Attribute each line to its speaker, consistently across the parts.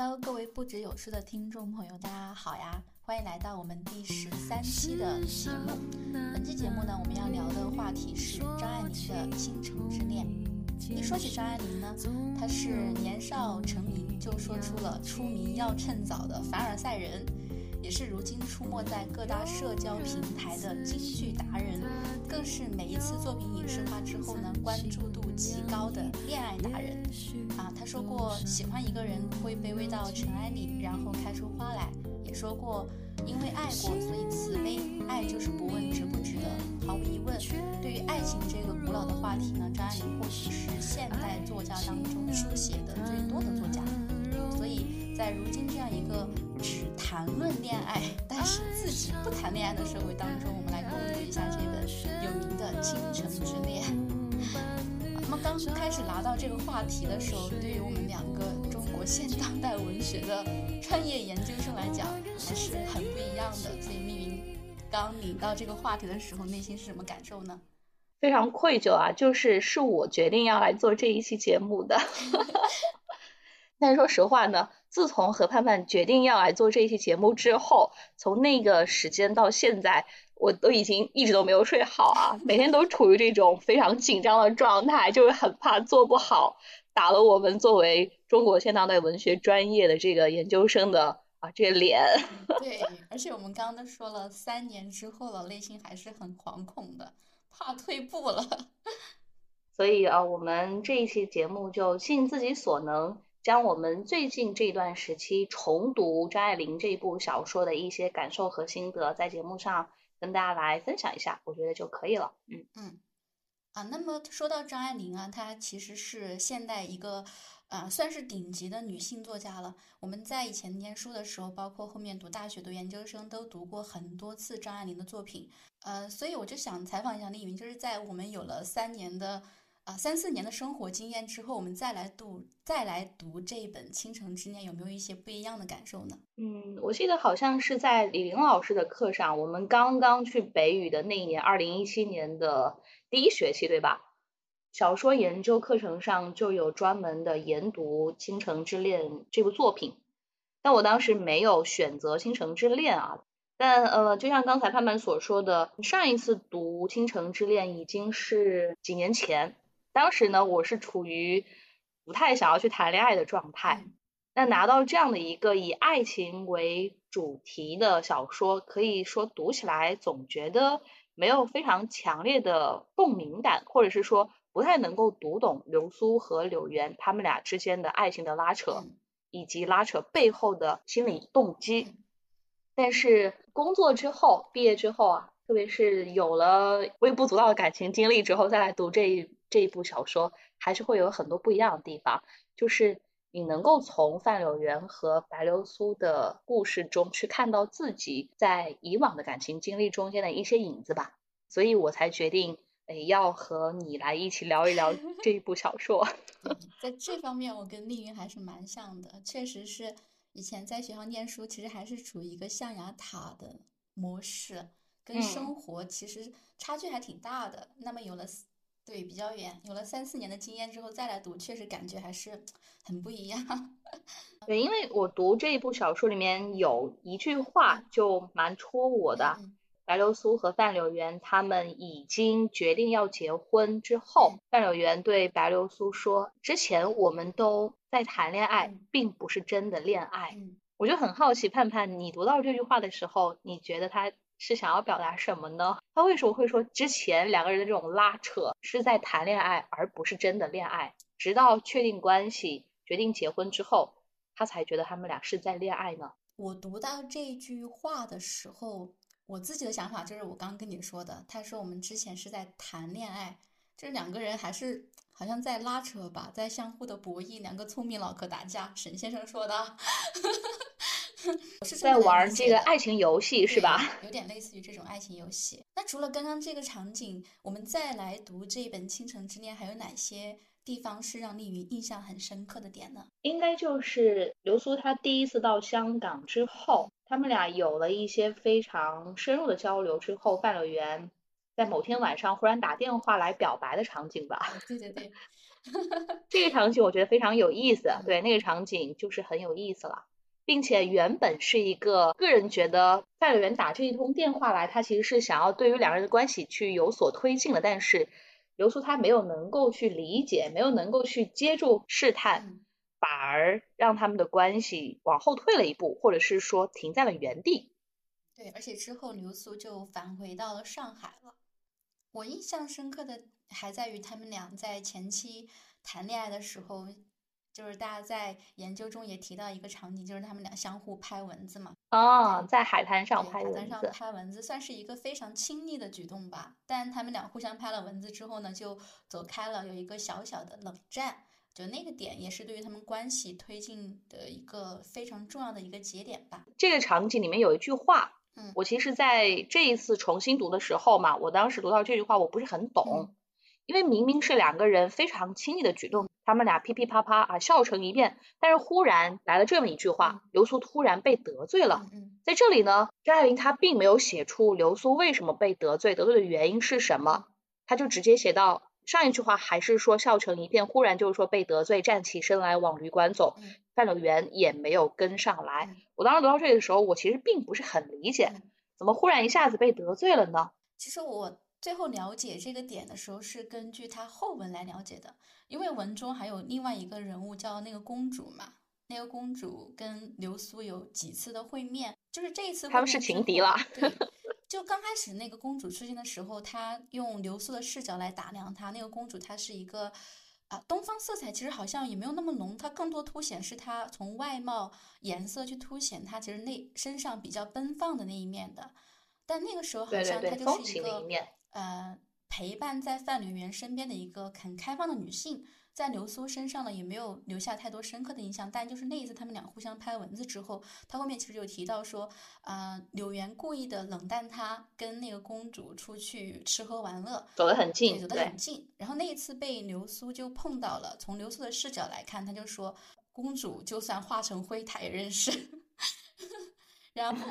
Speaker 1: Hello，各位不止有书的听众朋友，大家好呀！欢迎来到我们第十三期的节目。本期节目呢，我们要聊的话题是张爱玲的《倾城之恋》。一说起张爱玲呢，她是年少成名就说出了“出名要趁早”的凡尔赛人。也是如今出没在各大社交平台的京剧达人，更是每一次作品影视化之后呢，关注度极高的恋爱达人。啊，他说过喜欢一个人会卑微到尘埃里，然后开出花来；也说过因为爱过，所以慈悲。爱就是不问值不值得。毫无疑问，对于爱情这个古老的话题呢，张爱玲或许是现代作家当中书写的最多的作家。所以在如今这样一个只谈论恋爱，但是自己不谈恋爱的社会当中，我们来共读一下这本有名的《倾城之恋》。那么刚开始拿到这个话题的时候，对于我们两个中国现当代文学的专业研究生来讲，还是很不一样的。所以密云刚领到这个话题的时候，内心是什么感受呢？
Speaker 2: 非常愧疚啊，就是是我决定要来做这一期节目的。但是说实话呢，自从何盼盼决定要来做这一期节目之后，从那个时间到现在，我都已经一直都没有睡好啊，每天都处于这种非常紧张的状态，就是很怕做不好，打了我们作为中国现当代文学专业的这个研究生的啊这个脸。
Speaker 1: 对，而且我们刚刚都说了，三年之后了，内心还是很惶恐的，怕退步了。
Speaker 2: 所以啊，我们这一期节目就尽自己所能。将我们最近这段时期重读张爱玲这部小说的一些感受和心得，在节目上跟大家来分享一下，我觉得就可以了。
Speaker 1: 嗯嗯，啊，那么说到张爱玲啊，她其实是现代一个啊，算是顶级的女性作家了。我们在以前念书的时候，包括后面读大学、读研究生，都读过很多次张爱玲的作品。呃，所以我就想采访一下丽云，就是在我们有了三年的。啊，三四年的生活经验之后，我们再来读，再来读这一本《倾城之恋》，有没有一些不一样的感受呢？
Speaker 2: 嗯，我记得好像是在李玲老师的课上，我们刚刚去北语的那一年，二零一七年的第一学期，对吧？小说研究课程上就有专门的研读《倾城之恋》这部作品，但我当时没有选择《倾城之恋》啊。但呃，就像刚才他们所说的，上一次读《倾城之恋》已经是几年前。当时呢，我是处于不太想要去谈恋爱的状态。那拿到这样的一个以爱情为主题的小说，可以说读起来总觉得没有非常强烈的共鸣感，或者是说不太能够读懂流苏和柳原他们俩之间的爱情的拉扯，以及拉扯背后的心理动机。但是工作之后，毕业之后啊，特别是有了微不足道的感情经历之后，再来读这一。这一部小说还是会有很多不一样的地方，就是你能够从范柳园和白流苏的故事中去看到自己在以往的感情经历中间的一些影子吧，所以我才决定，哎，要和你来一起聊一聊 这一部小说。
Speaker 1: 在这方面，我跟丽云还是蛮像的，确实是以前在学校念书，其实还是处于一个象牙塔的模式，跟生活其实差距还挺大的。那么有了。对，比较远。有了三四年的经验之后再来读，确实感觉还是很不一样。
Speaker 2: 对，因为我读这一部小说里面有一句话就蛮戳我的。白流苏和范柳原他们已经决定要结婚之后，范柳原对白流苏说：“之前我们都在谈恋爱，并不是真的恋爱。”我就很好奇，盼盼，你读到这句话的时候，你觉得他？是想要表达什么呢？他为什么会说之前两个人的这种拉扯是在谈恋爱，而不是真的恋爱？直到确定关系、决定结婚之后，他才觉得他们俩是在恋爱呢？
Speaker 1: 我读到这句话的时候，我自己的想法就是我刚跟你说的，他说我们之前是在谈恋爱，这两个人还是好像在拉扯吧，在相互的博弈，两个聪明脑壳打架。沈先生说的。
Speaker 2: 是在玩这个爱情游戏是吧？
Speaker 1: 有点类似于这种爱情游戏。那除了刚刚这个场景，我们再来读这一本《倾城之恋》，还有哪些地方是让丽云印象很深刻的点呢？
Speaker 2: 应该就是流苏她第一次到香港之后，他们俩有了一些非常深入的交流之后，范柳原在某天晚上忽然打电话来表白的场景吧？
Speaker 1: 对对对。
Speaker 2: 这个场景我觉得非常有意思，对，那个场景就是很有意思了，并且原本是一个个人觉得范柳园打这一通电话来，他其实是想要对于两个人的关系去有所推进的，但是刘苏他没有能够去理解，没有能够去接住试探，反而让他们的关系往后退了一步，或者是说停在了原地。
Speaker 1: 对，而且之后刘苏就返回到了上海了。我印象深刻的还在于他们俩在前期谈恋爱的时候，就是大家在研究中也提到一个场景，就是他们俩相互拍蚊子嘛。
Speaker 2: 哦，在海滩上拍
Speaker 1: 蚊子。海滩
Speaker 2: 上
Speaker 1: 拍蚊子算是一个非常亲密的举动吧。但他们俩互相拍了蚊子之后呢，就走开了，有一个小小的冷战。就那个点也是对于他们关系推进的一个非常重要的一个节点吧。
Speaker 2: 这个场景里面有一句话。我其实在这一次重新读的时候嘛，我当时读到这句话，我不是很懂，因为明明是两个人非常亲密的举动，他们俩噼噼啪啪啊笑成一片，但是忽然来了这么一句话，流苏突然被得罪了。在这里呢，张爱玲她并没有写出流苏为什么被得罪，得罪的原因是什么，她就直接写到。上一句话还是说笑成一片，忽然就是说被得罪，站起身来往旅馆走。范柳园也没有跟上来。我当时读到这里的时候，我其实并不是很理解，怎么忽然一下子被得罪了呢？
Speaker 1: 其实我最后了解这个点的时候，是根据他后文来了解的，因为文中还有另外一个人物叫那个公主嘛，那个公主跟流苏有几次的会面，就是这一次
Speaker 2: 他们是情敌了。
Speaker 1: 就刚开始那个公主出现的时候，她用流苏的视角来打量她。那个公主她是一个啊，东方色彩其实好像也没有那么浓，她更多凸显是她从外貌颜色去凸显她其实内身上比较奔放的那一面的。但那个时候好像她就是一个呃陪伴在范柳园身边的一个很开放的女性。在流苏身上呢，也没有留下太多深刻的印象。但就是那一次他们俩互相拍蚊子之后，他后面其实有提到说，啊，柳原故意的冷淡他，跟那个公主出去吃喝玩乐，
Speaker 2: 走得很近，
Speaker 1: 走得很近。然后那一次被流苏就碰到了。从流苏的视角来看，他就说，公主就算化成灰，他也认识。然后，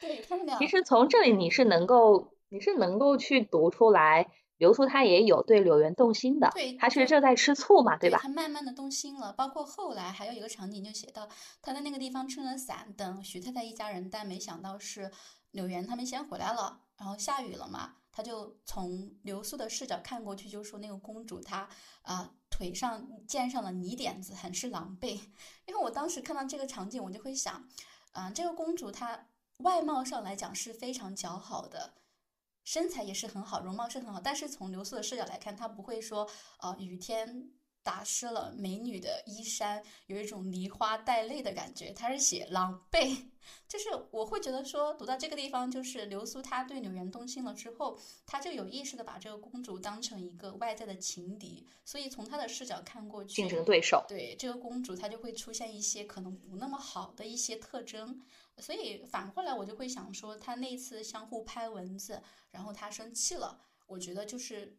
Speaker 1: 对他们俩，
Speaker 2: 其实从这里你是能够，你是能够去读出来。刘苏他也有对柳园动心的，
Speaker 1: 对，
Speaker 2: 他是正在吃醋嘛，
Speaker 1: 对
Speaker 2: 吧？
Speaker 1: 他慢慢的动心了，包括后来还有一个场景就写到，他在那个地方撑了伞等徐太太一家人，但没想到是柳园他们先回来了，然后下雨了嘛，他就从刘苏的视角看过去，就说那个公主她啊腿上溅上了泥点子，很是狼狈。因为我当时看到这个场景，我就会想，啊，这个公主她外貌上来讲是非常姣好的。身材也是很好，容貌是很好，但是从流苏的视角来看，他不会说，呃，雨天打湿了美女的衣衫，有一种梨花带泪的感觉。他是写狼狈，就是我会觉得说，读到这个地方，就是流苏她对柳园动心了之后，她就有意识的把这个公主当成一个外在的情敌，所以从她的视角看过去，
Speaker 2: 竞争对手，
Speaker 1: 对这个公主，她就会出现一些可能不那么好的一些特征。所以反过来，我就会想说，他那次相互拍蚊子，然后他生气了，我觉得就是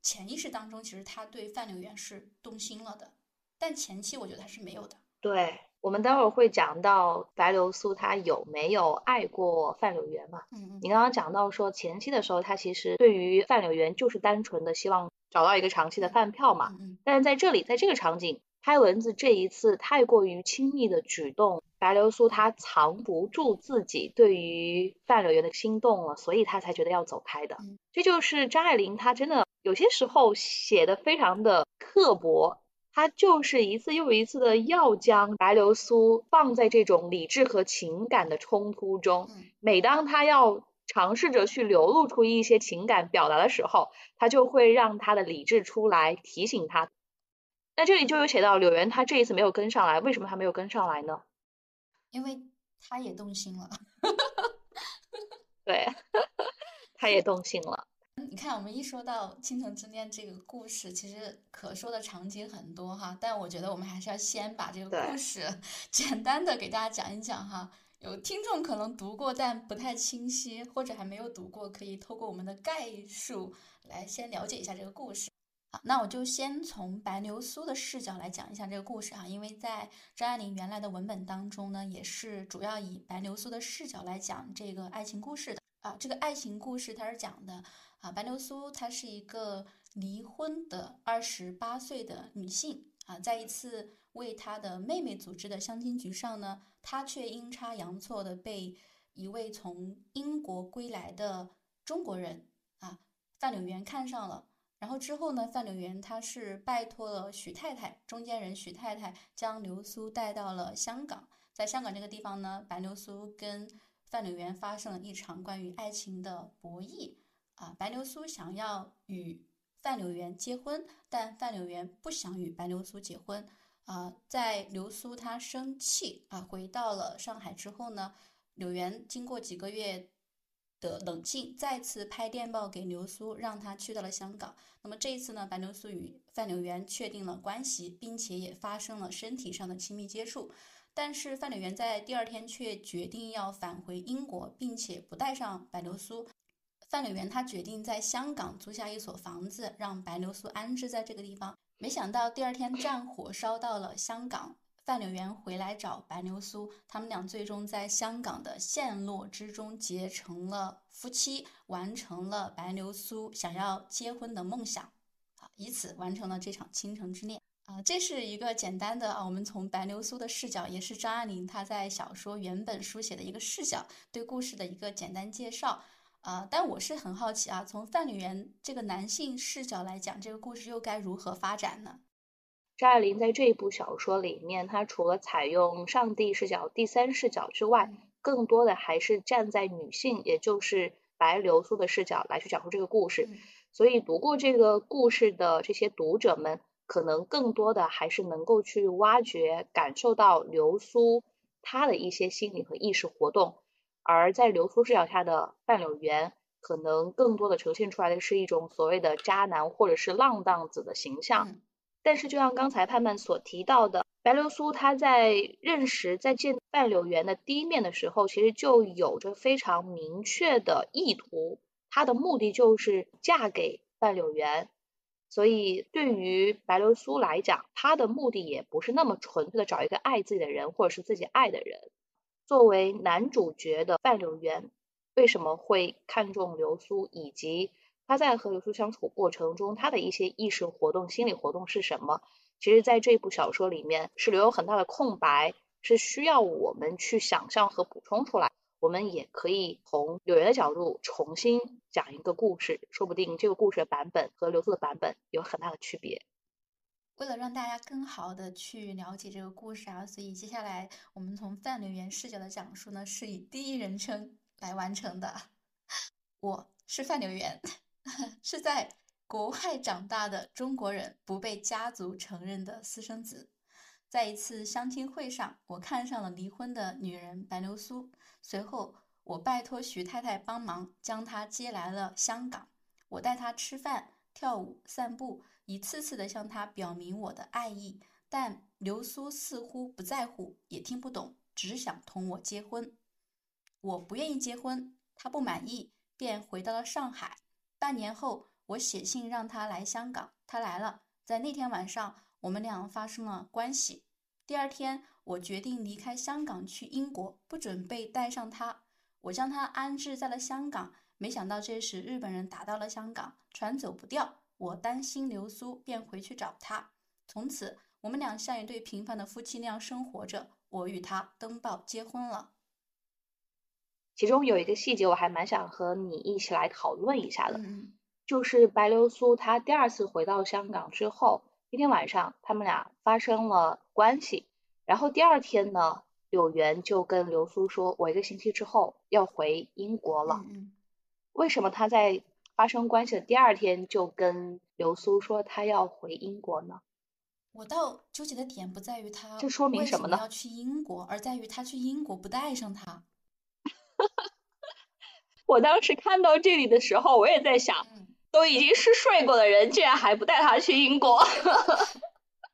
Speaker 1: 潜意识当中，其实他对范柳园是动心了的，但前期我觉得他是没有的。
Speaker 2: 对，我们待会儿会讲到白流苏他有没有爱过范柳园嘛？
Speaker 1: 嗯嗯。
Speaker 2: 你刚刚讲到说前期的时候，他其实对于范柳园就是单纯的希望找到一个长期的饭票嘛。
Speaker 1: 嗯嗯。
Speaker 2: 但是在这里，在这个场景。拍蚊子这一次太过于亲密的举动，白流苏她藏不住自己对于范柳园的心动了，所以她才觉得要走开的。这就是张爱玲她真的有些时候写的非常的刻薄，她就是一次又一次的要将白流苏放在这种理智和情感的冲突中。每当她要尝试着去流露出一些情感表达的时候，她就会让她的理智出来提醒她。那这里就有写到柳原，他这一次没有跟上来，为什么他没有跟上来呢？
Speaker 1: 因为他也动心了。
Speaker 2: 对，他也动心了。
Speaker 1: 你看，我们一说到《倾城之恋》这个故事，其实可说的场景很多哈，但我觉得我们还是要先把这个故事 简单的给大家讲一讲哈。有听众可能读过，但不太清晰，或者还没有读过，可以透过我们的概述来先了解一下这个故事。好，那我就先从白流苏的视角来讲一下这个故事啊，因为在张爱玲原来的文本当中呢，也是主要以白流苏的视角来讲这个爱情故事的啊。这个爱情故事它是讲的啊，白流苏她是一个离婚的二十八岁的女性啊，在一次为她的妹妹组织的相亲局上呢，她却阴差阳错的被一位从英国归来的中国人啊范柳园看上了。然后之后呢，范柳园他是拜托了许太太，中间人许太太将流苏带到了香港。在香港这个地方呢，白流苏跟范柳园发生了一场关于爱情的博弈啊。白流苏想要与范柳园结婚，但范柳园不想与白流苏结婚啊。在流苏她生气啊，回到了上海之后呢，柳原经过几个月。的冷静，再次拍电报给流苏，让他去到了香港。那么这一次呢，白流苏与范柳园确定了关系，并且也发生了身体上的亲密接触。但是范柳园在第二天却决定要返回英国，并且不带上白流苏。范柳园他决定在香港租下一所房子，让白流苏安置在这个地方。没想到第二天战火烧到了香港。范柳园回来找白流苏，他们俩最终在香港的陷落之中结成了夫妻，完成了白流苏想要结婚的梦想，啊，以此完成了这场倾城之恋。啊，这是一个简单的啊，我们从白流苏的视角，也是张爱玲她在小说原本书写的一个视角，对故事的一个简单介绍。啊，但我是很好奇啊，从范柳园这个男性视角来讲，这个故事又该如何发展呢？
Speaker 2: 张爱玲在这一部小说里面，她除了采用上帝视角、第三视角之外，更多的还是站在女性，也就是白流苏的视角来去讲述这个故事。所以读过这个故事的这些读者们，可能更多的还是能够去挖掘、感受到流苏她的一些心理和意识活动。而在流苏视角下的范柳园，可能更多的呈现出来的是一种所谓的渣男或者是浪荡子的形象。但是，就像刚才盼盼所提到的，白流苏她在认识、在见范柳园的第一面的时候，其实就有着非常明确的意图，她的目的就是嫁给范柳园。所以，对于白流苏来讲，她的目的也不是那么纯粹的找一个爱自己的人，或者是自己爱的人。作为男主角的范柳园，为什么会看中流苏，以及？他在和刘叔相处过程中，他的一些意识活动、心理活动是什么？其实，在这部小说里面是留有很大的空白，是需要我们去想象和补充出来。我们也可以从柳岩的角度重新讲一个故事，说不定这个故事的版本和刘叔的版本有很大的区别。
Speaker 1: 为了让大家更好的去了解这个故事啊，所以接下来我们从范柳园视角的讲述呢，是以第一人称来完成的。我是范柳园。是在国外长大的中国人，不被家族承认的私生子。在一次相亲会上，我看上了离婚的女人白流苏。随后，我拜托徐太太帮忙，将她接来了香港。我带她吃饭、跳舞、散步，一次次的向她表明我的爱意。但流苏似乎不在乎，也听不懂，只想同我结婚。我不愿意结婚，她不满意，便回到了上海。半年后，我写信让他来香港，他来了。在那天晚上，我们俩发生了关系。第二天，我决定离开香港去英国，不准备带上他。我将他安置在了香港。没想到这时日本人打到了香港，船走不掉。我担心流苏，便回去找他。从此，我们俩像一对平凡的夫妻那样生活着。我与他登报结婚了。
Speaker 2: 其中有一个细节，我还蛮想和你一起来讨论一下的，就是白流苏她第二次回到香港之后，那天晚上他们俩发生了关系，然后第二天呢，柳原就跟流苏说，我一个星期之后要回英国了。为什么他在发生关系的第二天就跟流苏说他要回英国呢？
Speaker 1: 我倒纠结的点不在于他
Speaker 2: 这说明什么呢？
Speaker 1: 要去英国，而在于他去英国不带上他。
Speaker 2: 我当时看到这里的时候，我也在想，都已经是睡过的人，竟然还不带他去英国，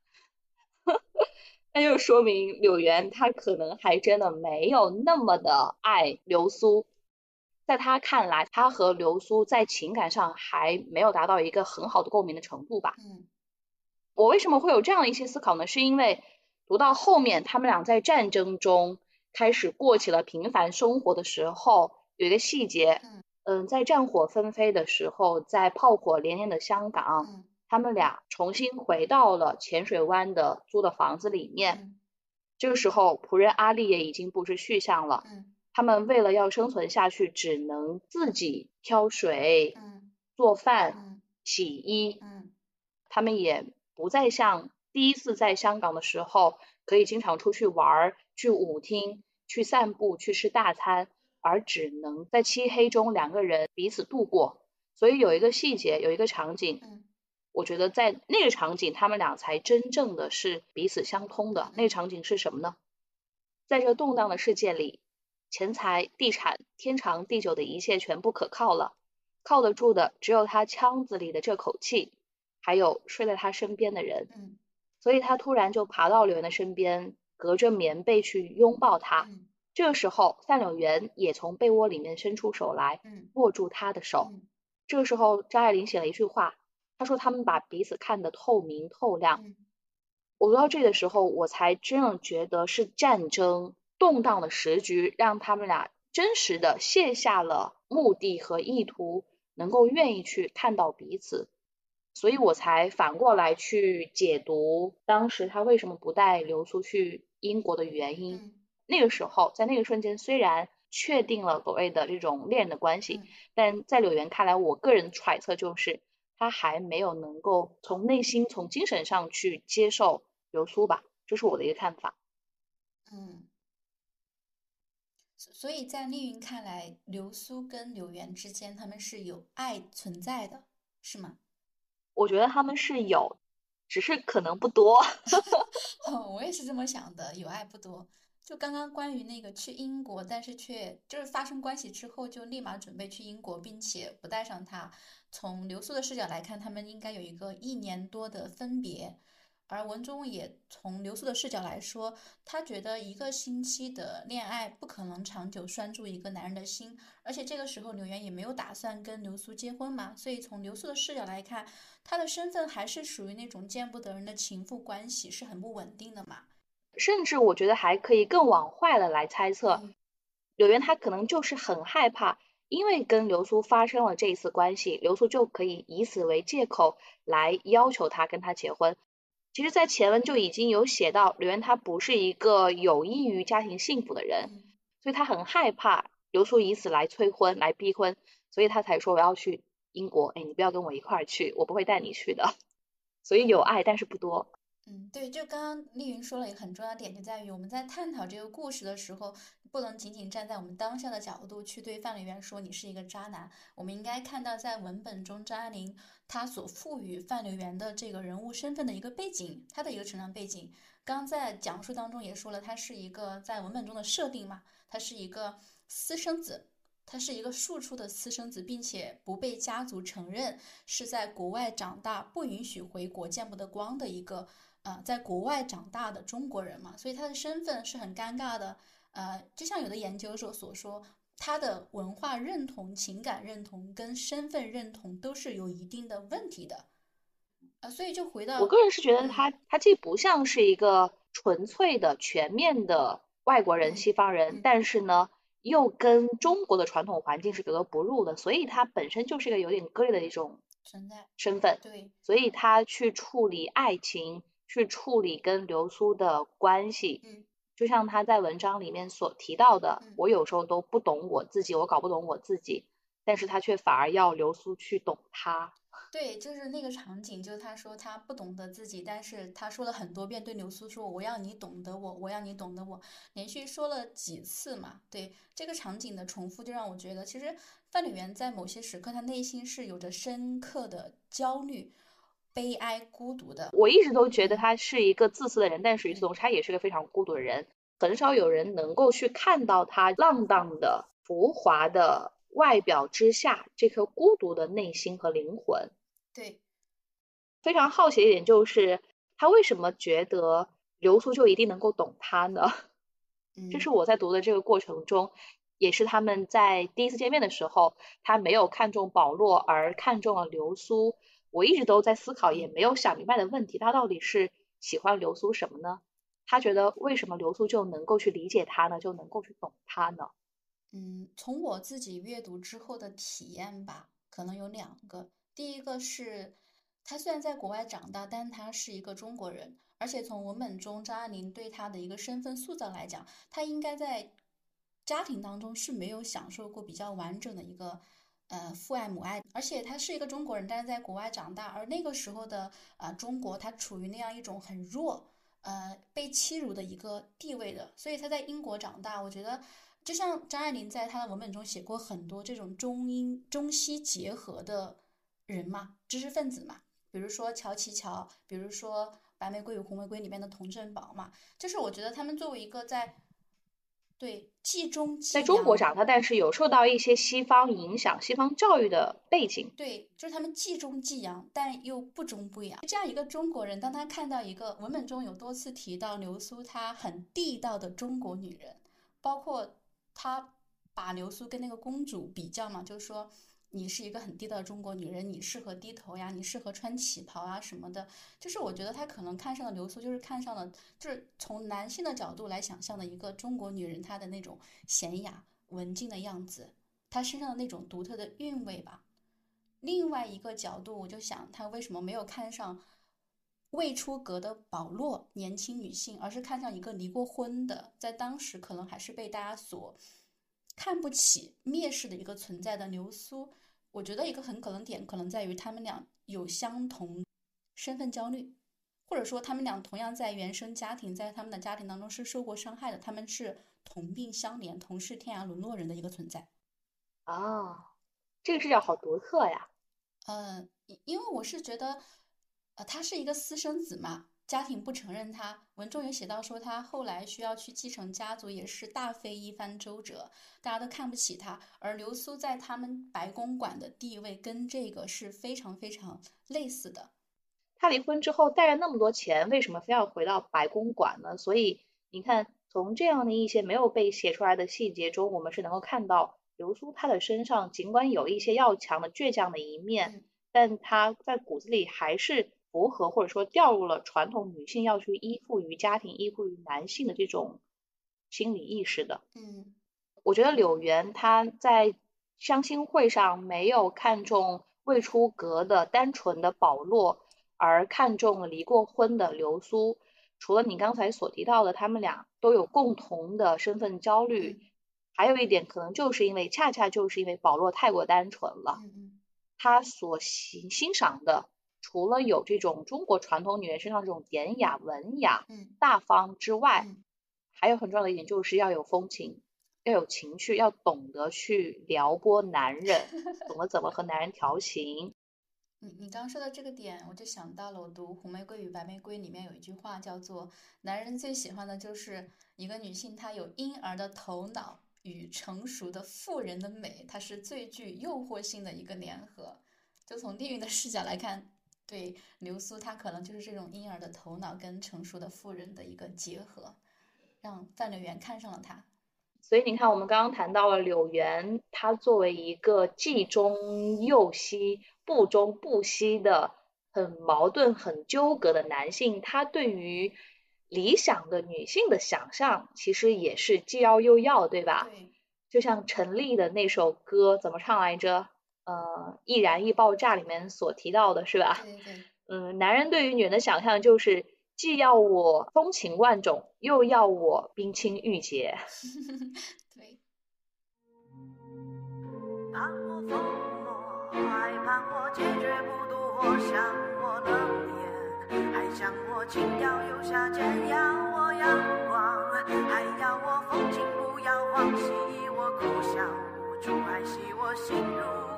Speaker 2: 那就说明柳原他可能还真的没有那么的爱流苏，在他看来，他和流苏在情感上还没有达到一个很好的共鸣的程度吧。
Speaker 1: 嗯，
Speaker 2: 我为什么会有这样的一些思考呢？是因为读到后面，他们俩在战争中。开始过起了平凡生活的时候，有一个细节，嗯，在战火纷飞的时候，在炮火连连的香港，
Speaker 1: 嗯
Speaker 2: 他们俩重新回到了浅水湾的租的房子里面。
Speaker 1: 嗯
Speaker 2: 这个时候，仆人阿丽也已经不知去向了。
Speaker 1: 嗯
Speaker 2: 他们为了要生存下去，只能自己挑水、
Speaker 1: 嗯
Speaker 2: 做饭、
Speaker 1: 嗯
Speaker 2: 洗衣。
Speaker 1: 嗯
Speaker 2: 他们也不再像第一次在香港的时候，可以经常出去玩儿、去舞厅、去散步、去吃大餐，而只能在漆黑中两个人彼此度过。所以有一个细节，有一个场景，
Speaker 1: 嗯
Speaker 2: 我觉得在那个场景，他们俩才真正的是彼此相通的。那个场景是什么呢？在这动荡的世界里，钱财、地产、天长地久的一切全不可靠了，靠得住的只有他腔子里的这口气，还有睡在他身边的人。
Speaker 1: 嗯
Speaker 2: 所以他突然就爬到柳岩的身边，隔着棉被去拥抱她。
Speaker 1: 嗯
Speaker 2: 这个时候，范柳原也从被窝里面伸出手来，
Speaker 1: 嗯
Speaker 2: 握住他的手。
Speaker 1: 嗯
Speaker 2: 这个时候，张爱玲写了一句话，她说他们把彼此看得透明透亮。
Speaker 1: 嗯
Speaker 2: 我读到这的时候，我才真正觉得是战争动荡的时局，让他们俩真实的卸下了目的和意图，能够愿意去看到彼此，所以我才反过来去解读当时他为什么不带流苏去英国的原因。
Speaker 1: 嗯
Speaker 2: 那个时候，在那个瞬间，虽然确定了所谓的这种恋人的关系，
Speaker 1: 嗯
Speaker 2: 但在柳岩看来，我个人揣测就是他还没有能够从内心、从精神上去接受流苏吧，这是我的一个看法。
Speaker 1: 嗯，所所以在丽云看来，流苏跟柳原之间他们是有爱存在的，是吗？
Speaker 2: 我觉得他们是有，只是可能不多。
Speaker 1: 我也是这么想的，有爱不多。就刚刚关于那个去英国，但是却就是发生关系之后就立马准备去英国，并且不带上他。从流苏的视角来看，他们应该有一个一年多的分别。而文中也从刘苏的视角来说，他觉得一个星期的恋爱不可能长久拴住一个男人的心，而且这个时候柳岩也没有打算跟刘苏结婚嘛，所以从刘苏的视角来看，他的身份还是属于那种见不得人的情妇关系，是很不稳定的嘛。
Speaker 2: 甚至我觉得还可以更往坏了来猜测，
Speaker 1: 嗯
Speaker 2: 柳岩她可能就是很害怕，因为跟刘苏发生了这一次关系，刘苏就可以以此为借口来要求他跟他结婚。其实，在前文就已经有写到，刘渊他不是一个有益于家庭幸福的人，
Speaker 1: 嗯
Speaker 2: 所以他很害怕刘叔以此来催婚、来逼婚，所以他才说我要去英国，哎，你不要跟我一块儿去，我不会带你去的。所以有爱，但是不多。
Speaker 1: 嗯，对，就刚刚丽云说了一个很重要的点，就在于我们在探讨这个故事的时候，不能仅仅站在我们当下的角度去对范柳原说你是一个渣男，我们应该看到在文本中张爱玲她所赋予范柳原的这个人物身份的一个背景，他的一个成长背景。刚在讲述当中也说了，他是一个在文本中的设定嘛，他是一个私生子。他是一个庶出的私生子，并且不被家族承认，是在国外长大，不允许回国见不得光的一个呃，在国外长大的中国人嘛，所以他的身份是很尴尬的。呃，就像有的研究者所说，他的文化认同、情感认同跟身份认同都是有一定的问题的。呃，所以就回到
Speaker 2: 我个人是觉得
Speaker 1: 嗯
Speaker 2: 他他既不像是一个纯粹的全面的外国人、
Speaker 1: 嗯
Speaker 2: 西方人，
Speaker 1: 嗯
Speaker 2: 但是呢，又跟中国的传统环境是格格不入的，所以他本身就是一个有点割裂的一种
Speaker 1: 存在，
Speaker 2: 身份，
Speaker 1: 对，
Speaker 2: 所以他去处理爱情，去处理跟流苏的关系，
Speaker 1: 嗯
Speaker 2: 就像他在文章里面所提到的
Speaker 1: 嗯，
Speaker 2: 我有时候都不懂我自己，我搞不懂我自己，但是他却反而要流苏去懂他。
Speaker 1: 对，就是那个场景，就是他说他不懂得自己，但是他说了很多遍对流苏说我要你懂得我，我要你懂得我，连续说了几次嘛。对这个场景的重复，就让我觉得其实范柳原在某些时刻，他内心是有着深刻的焦虑、悲哀、孤独的。
Speaker 2: 我一直都觉得他是一个自私的人，但是与此同时，他也是个非常孤独的人。很少有人能够去看到他浪荡的、浮华的外表之下，这颗孤独的内心和灵魂。
Speaker 1: 对，
Speaker 2: 非常好奇一点就是，他为什么觉得流苏就一定能够懂他呢？
Speaker 1: 嗯，
Speaker 2: 这是我在读的这个过程中，也是他们在第一次见面的时候，他没有看中保罗，而看中了流苏。我一直都在思考，也没有想明白的问题，他到底是喜欢流苏什么呢？他觉得为什么流苏就能够去理解他呢？就能够去懂他呢？
Speaker 1: 嗯，从我自己阅读之后的体验吧，可能有两个。第一个是，他虽然在国外长大，但他是一个中国人，而且从文本中张爱玲对他的一个身份塑造来讲，他应该在家庭当中是没有享受过比较完整的一个呃父爱母爱，而且他是一个中国人，但是在国外长大，而那个时候的啊中国，他处于那样一种很弱。呃，被欺辱的一个地位的，所以他在英国长大。我觉得，就像张爱玲在她的文本中写过很多这种中英中西结合的人嘛，知识分子嘛，比如说乔琪乔，比如说《白玫瑰与红玫瑰》里面的童振宝嘛，就是我觉得他们作为一个在。对，既中
Speaker 2: 在中国长大，但是有受到一些西方影响、西方教育的背景。
Speaker 1: 对，就是他们既中既洋，但又不中不洋。这样一个中国人，当他看到一个文本中有多次提到流苏，她很地道的中国女人，包括他把流苏跟那个公主比较嘛，就是说。你是一个很地道的中国女人，你适合低头呀，你适合穿旗袍啊什么的。就是我觉得他可能看上了流苏，就是看上了，就是从男性的角度来想象的一个中国女人，她的那种娴雅文静的样子，她身上的那种独特的韵味吧。另外一个角度，我就想他为什么没有看上未出阁的保罗年轻女性，而是看上一个离过婚的，在当时可能还是被大家所看不起、蔑视的一个存在的流苏。我觉得一个很可能点可能在于他们俩有相同身份焦虑，或者说他们俩同样在原生家庭，在他们的家庭当中是受过伤害的，他们是同病相怜、同是天涯沦落人的一个存在。
Speaker 2: 啊，这个视角好独特呀。
Speaker 1: 嗯，因为我是觉得，呃，他是一个私生子嘛。家庭不承认他，文中有写到说他后来需要去继承家族，也是大费一番周折，大家都看不起他。而流苏在他们白公馆的地位跟这个是非常非常类似的。
Speaker 2: 他离婚之后带着那么多钱，为什么非要回到白公馆呢？所以你看，从这样的一些没有被写出来的细节中，我们是能够看到流苏他的身上尽管有一些要强的倔强的一面，但他在骨子里还是。符合或者说掉入了传统女性要去依附于家庭、依附于男性的这种心理意识的。
Speaker 1: 嗯，
Speaker 2: 我觉得柳原她在相亲会上没有看中未出阁的单纯的保罗，而看中了离过婚的流苏。除了你刚才所提到的，他们俩都有共同的身份焦虑，还有一点可能就是因为恰恰就是因为保罗太过单纯了。他所欣欣赏的。除了有这种中国传统女人身上这种典雅、文雅、嗯大方之外，还有很重要的一点就是要有风情，要有情趣，要懂得去撩拨男人，懂得怎么和男人调情。
Speaker 1: 你你刚说的这个点，我就想到了我读《红玫瑰与白玫瑰》里面有一句话叫做：“男人最喜欢的就是一个女性，她有婴儿的头脑与成熟的妇人的美，它是最具诱惑性的一个联合。”就从地域的视角来看。对流苏，她可能就是这种婴儿的头脑跟成熟的妇人的一个结合，让范柳园看上了他。
Speaker 2: 所以你看，我们刚刚谈到了柳园，他作为一个既中又西、不中不西的很矛盾、很纠葛的男性，他对于理想的女性的想象，其实也是既要又要，对吧？
Speaker 1: 对。
Speaker 2: 就像陈粒的那首歌，怎么唱来着？呃，易燃易爆炸里面所提到的是吧？
Speaker 1: 对对。
Speaker 2: 嗯，男人对于女人的想象就是既要我风情万种，又要我冰清玉洁。
Speaker 1: 对。
Speaker 3: 盼我疯魔，还盼我坚决不躲，想我冷眼，还想我轻佻又下贱，要我阳光，还要我风情不要忘记我苦笑无助，还系我心如。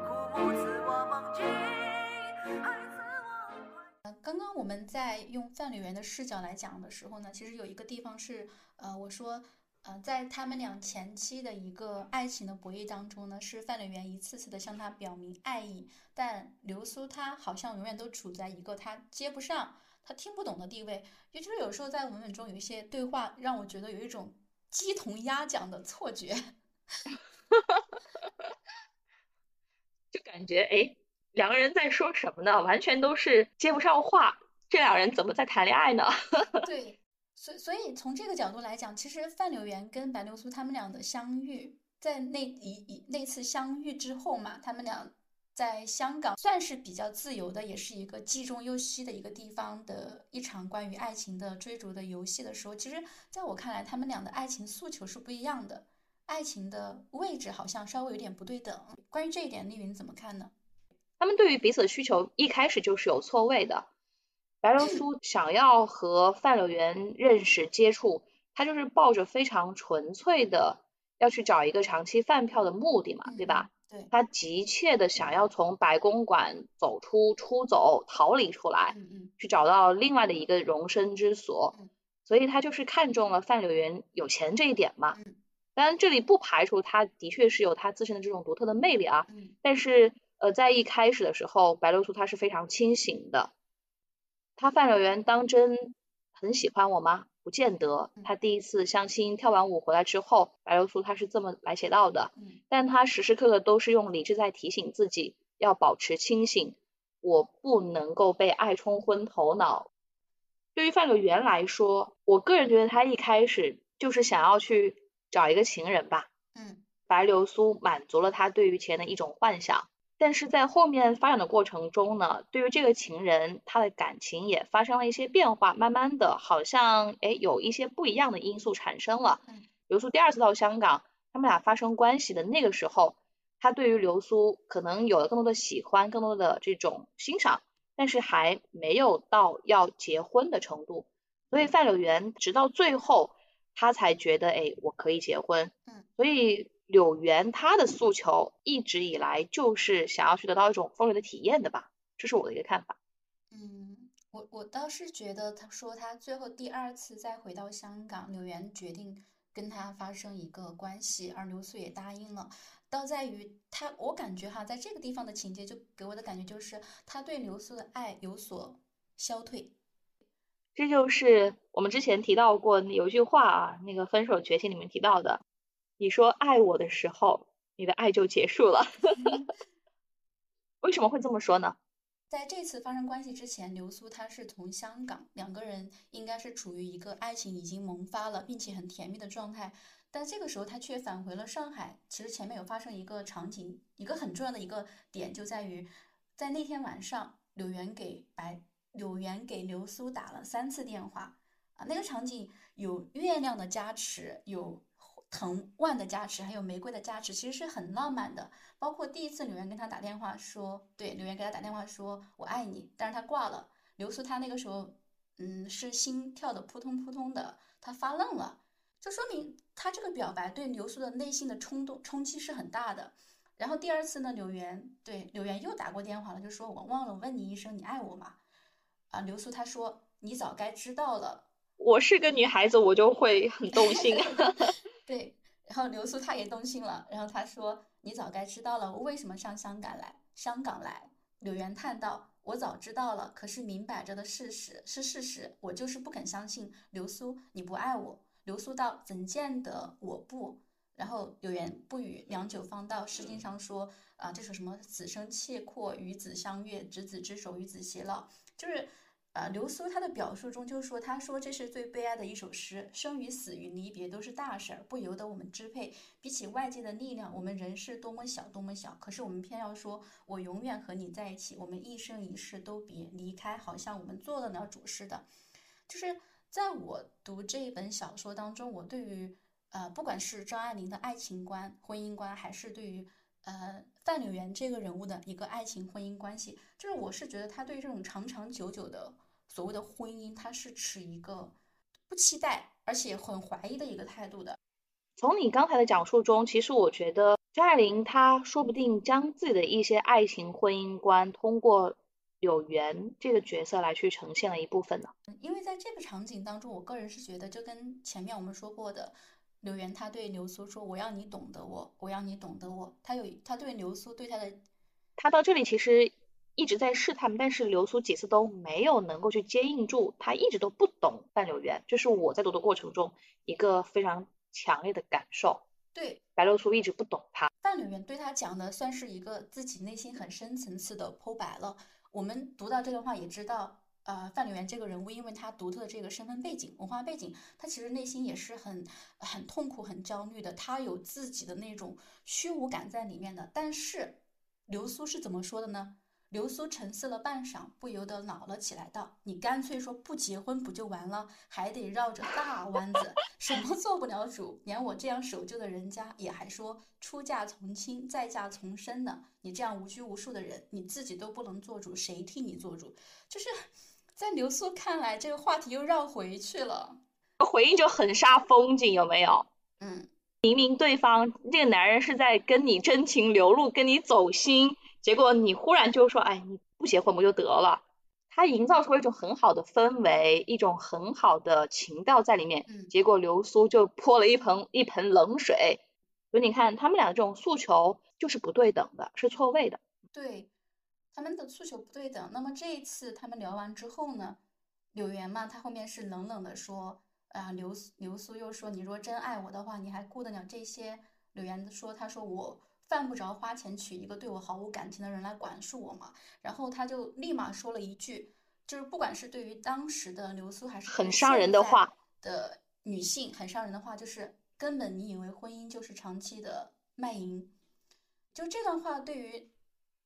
Speaker 1: 刚刚我们在用范柳园的视角来讲的时候呢，其实有一个地方是，呃，我说，呃，在他们俩前期的一个爱情的博弈当中呢，是范柳园一次次的向他表明爱意，但流苏他好像永远都处在一个他接不上、他听不懂的地位，也就是有时候在文本中有一些对话，让我觉得有一种鸡同鸭讲的错觉。
Speaker 2: 就感觉哎，两个人在说什么呢？完全都是接不上话。这两人怎么在谈恋爱呢？
Speaker 1: 对，所所以从这个角度来讲，其实范柳原跟白流苏他们俩的相遇，在那一一那次相遇之后嘛，他们俩在香港算是比较自由的，也是一个既中又西的一个地方的一场关于爱情的追逐的游戏的时候，其实在我看来，他们俩的爱情诉求是不一样的，爱情的位置好像稍微有点不对等。关于这一点，丽云怎么看呢？
Speaker 2: 他们对于彼此的需求一开始就是有错位的。白流苏想要和范柳原认识接触，他就是抱着非常纯粹的要去找一个长期饭票的目的嘛，对吧？
Speaker 1: 对，
Speaker 2: 他急切的想要从白公馆走出、出走、逃离出来，
Speaker 1: 嗯嗯
Speaker 2: 去找到另外的一个容身之所
Speaker 1: 嗯，
Speaker 2: 所以他就是看中了范柳原有钱这一点嘛
Speaker 1: 嗯。
Speaker 2: 当然，这里不排除他的确是有他自身的这种独特的魅力啊，
Speaker 1: 嗯
Speaker 2: 但是呃，在一开始的时候，白流苏他是非常清醒的。他范柳园当真很喜欢我吗？不见得。
Speaker 1: 嗯
Speaker 2: 他第一次相亲跳完舞回来之后，白流苏他是这么来写到的，
Speaker 1: 嗯
Speaker 2: 但他时时刻刻都是用理智在提醒自己要保持清醒，我不能够被爱冲昏头脑。对于范柳园来说，我个人觉得他一开始就是想要去找一个情人吧，
Speaker 1: 嗯
Speaker 2: 白流苏满足了他对于钱的一种幻想，但是在后面发展的过程中呢，对于这个情人，他的感情也发生了一些变化，慢慢的好像哎有一些不一样的因素产生了。
Speaker 1: 嗯
Speaker 2: 流苏第二次到香港，他们俩发生关系的那个时候，他对于流苏可能有了更多的喜欢，更多的这种欣赏，但是还没有到要结婚的程度。所以范柳原直到最后，他才觉得，哎，我可以结婚。
Speaker 1: 嗯，
Speaker 2: 所以柳原他的诉求一直以来就是想要去得到一种风流的体验的吧，这是我的一个看法。
Speaker 1: 嗯，我我倒是觉得，他说他最后第二次再回到香港，柳原决定跟他发生一个关系，而刘苏也答应了。倒在于他，我感觉哈，在这个地方的情节就给我的感觉就是他对刘苏的爱有所消退。
Speaker 2: 这就是我们之前提到过有一句话啊，那个《分手决心》里面提到的，你说爱我的时候，你的爱就结束了。为什么会这么说呢？
Speaker 1: 在这次发生关系之前，流苏她是从香港，两个人应该是处于一个爱情已经萌发了，并且很甜蜜的状态。但这个时候，他却返回了上海。其实前面有发生一个场景，一个很重要的一个点就在于，在那天晚上，柳原给白柳原给流苏打了三次电话啊，那个场景有月亮的加持，有藤蔓的加持，还有玫瑰的加持，其实是很浪漫的。包括第一次柳原跟他打电话说，对，柳原给他打电话说我爱你，但是他挂了。流苏他那个时候，嗯，是心跳的扑通扑通的，他发愣了，就说明他这个表白对流苏的内心的冲动冲击是很大的。然后第二次呢，柳原对柳原又打过电话了，就说我忘了问你一声，你爱我吗？啊，流苏他说你早该知道了，
Speaker 2: 我是个女孩子，我就会很动心。
Speaker 1: 对，然后流苏他也动心了，然后他说：“你早该知道了，我为什么上香港来？香港来。”柳原叹道：“我早知道了，可是明摆着的事实是事实，我就是不肯相信。流苏，你不爱我。”流苏道：“怎见得我不？”然后柳原不语，良久方道。《诗经》上说啊，这首什么“此生契阔，与子相悦，执子之手，与子偕老”，就是。呃，流苏他的表述中就说，他说这是最悲哀的一首诗，生与死与离别都是大事儿，不由得我们支配。比起外界的力量，我们人是多么小，多么小。可是我们偏要说，我永远和你在一起，我们一生一世都别离开，好像我们做了了主似的。就是在我读这一本小说当中，我对于呃，不管是张爱玲的爱情观、婚姻观，还是对于呃范柳原这个人物的一个爱情婚姻关系，就是我是觉得他对这种长长久久的。所谓的婚姻，他是持一个不期待，而且很怀疑的一个态度的。
Speaker 2: 从你刚才的讲述中，其实我觉得张爱玲她说不定将自己的一些爱情婚姻观，通过柳原这个角色来去呈现了一部分呢。
Speaker 1: 因为在这个场景当中，我个人是觉得，就跟前面我们说过的，柳原他对流苏说：“我要你懂得我，我要你懂得我。”他有他对流苏对他的，
Speaker 2: 他到这里其实。一直在试探，但是流苏几次都没有能够去接应住，他一直都不懂范柳原，这是我在读的过程中一个非常强烈的感受。
Speaker 1: 对，
Speaker 2: 白流苏一直不懂他。
Speaker 1: 范柳原对他讲的算是一个自己内心很深层次的剖白了。我们读到这段话也知道，呃，范柳原这个人物，因为他独特的这个身份背景、文化背景，他其实内心也是很很痛苦、很焦虑的。他有自己的那种虚无感在里面的。但是流苏是怎么说的呢？流苏沉思了半晌，不由得恼了起来，道：“你干脆说不结婚不就完了，还得绕着大弯子，什么做不了主？连我这样守旧的人家，也还说出嫁从亲，再嫁从身呢。你这样无拘无束的人，你自己都不能做主，谁替你做主？就是在流苏看来，这个话题又绕回去了，
Speaker 2: 回应就很煞风景，有没有？
Speaker 1: 嗯，
Speaker 2: 明明对方这个男人是在跟你真情流露，跟你走心。”结果你忽然就说，哎，你不结婚不就得了？他营造出一种很好的氛围，一种很好的情调在里面。
Speaker 1: 嗯。
Speaker 2: 结果流苏就泼了一盆一盆冷水。所以你看，他们俩的这种诉求就是不对等的，是错位的。
Speaker 1: 对，他们的诉求不对等。那么这一次他们聊完之后呢，柳原嘛，他后面是冷冷的说，啊，刘刘苏又说，你若真爱我的话，你还顾得了这些？柳岩说，他说我。犯不着花钱娶一个对我毫无感情的人来管束我嘛。然后他就立马说了一句，就是不管是对于当时的流苏还是
Speaker 2: 很伤人的话
Speaker 1: 的女性，很伤人的话，就是根本你以为婚姻就是长期的卖淫。就这段话对于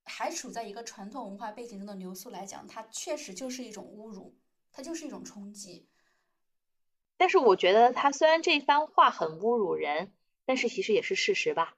Speaker 1: 还处在一个传统文化背景中的流苏来讲，它确实就是一种侮辱，它就是一种冲击。
Speaker 2: 但是我觉得他虽然这番话很侮辱人，但是其实也是事实吧。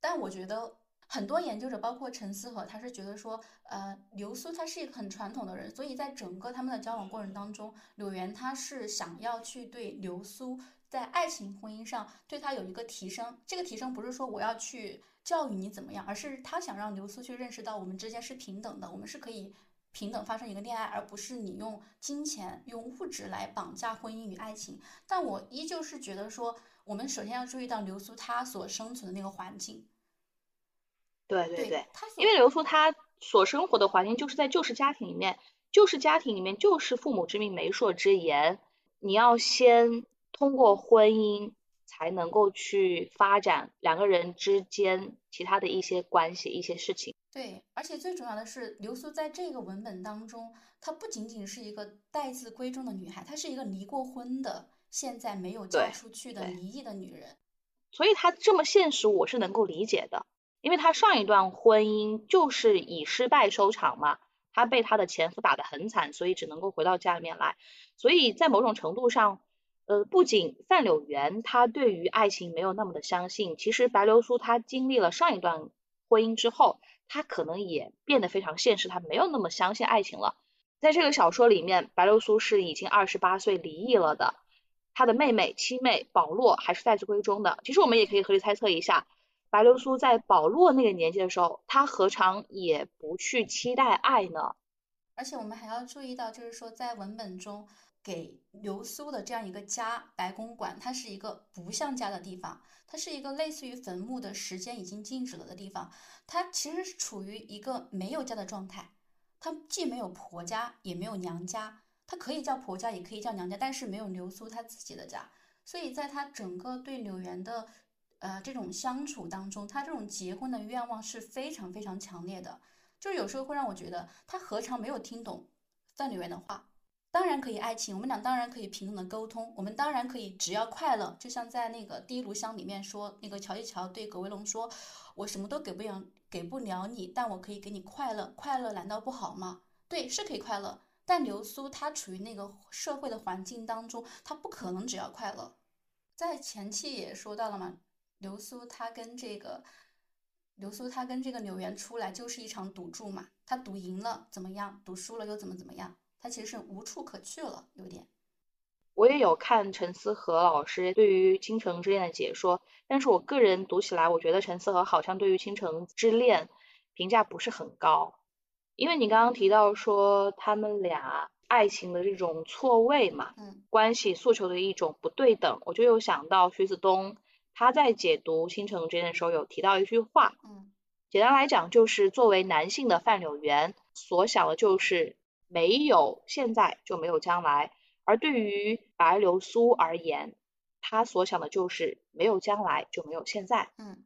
Speaker 1: 但我觉得很多研究者，包括陈思和，他是觉得说，呃，流苏他是一个很传统的人，所以在整个他们的交往过程当中，柳原他是想要去对流苏在爱情婚姻上对他有一个提升。这个提升不是说我要去教育你怎么样，而是他想让刘苏去认识到我们之间是平等的，我们是可以平等发生一个恋爱，而不是你用金钱、用物质来绑架婚姻与爱情。但我依旧是觉得说。我们首先要注意到刘苏他所生存的那个环境，
Speaker 2: 对对
Speaker 1: 对，
Speaker 2: 因为刘苏他所生活的环境就是在旧式家庭里面，旧式家庭里面就是父母之命媒妁之言，你要先通过婚姻才能够去发展两个人之间其他的一些关系一些事情。
Speaker 1: 对，而且最主要的是，流苏在这个文本当中，她不仅仅是一个待字闺中的女孩，她是一个离过婚的。现在没有嫁出去的离异的女人，
Speaker 2: 所以她这么现实，我是能够理解的。因为她上一段婚姻就是以失败收场嘛，她被她的前夫打得很惨，所以只能够回到家里面来。所以在某种程度上，呃，不仅范柳原他对于爱情没有那么的相信，其实白流苏她经历了上一段婚姻之后，她可能也变得非常现实，她没有那么相信爱情了。在这个小说里面，白流苏是已经二十八岁离异了的。他的妹妹、七妹保罗还是待字闺中的。其实我们也可以合理猜测一下，白流苏在保罗那个年纪的时候，他何尝也不去期待爱呢？
Speaker 1: 而且我们还要注意到，就是说在文本中给流苏的这样一个家——白公馆，它是一个不像家的地方，它是一个类似于坟墓的时间已经静止了的地方。它其实是处于一个没有家的状态，它既没有婆家，也没有娘家。它可以叫婆家，也可以叫娘家，但是没有流苏她自己的家，所以在她整个对柳原的，呃这种相处当中，她这种结婚的愿望是非常非常强烈的，就是有时候会让我觉得，她何尝没有听懂范柳原的话？当然可以爱情，我们俩当然可以平等的沟通，我们当然可以只要快乐，就像在那个第一炉香里面说，那个乔一乔对葛威龙说，我什么都给不了给不了你，但我可以给你快乐，快乐难道不好吗？对，是可以快乐。但流苏她处于那个社会的环境当中，她不可能只要快乐。在前期也说到了嘛，流苏她跟这个流苏她跟这个柳原出来就是一场赌注嘛，她赌赢了怎么样？赌输了又怎么怎么样？她其实是无处可去了，有点。
Speaker 2: 我也有看陈思和老师对于《倾城之恋》的解说，但是我个人读起来，我觉得陈思和好像对于《倾城之恋》评价不是很高。因为你刚刚提到说他们俩爱情的这种错位嘛，
Speaker 1: 嗯，
Speaker 2: 关系诉求的一种不对等，我就又想到徐子东他在解读《倾城之恋》的时候有提到一句话，
Speaker 1: 嗯，
Speaker 2: 简单来讲就是作为男性的范柳原所想的就是没有现在就没有将来，而对于白流苏而言，他所想的就是没有将来就没有现在，
Speaker 1: 嗯，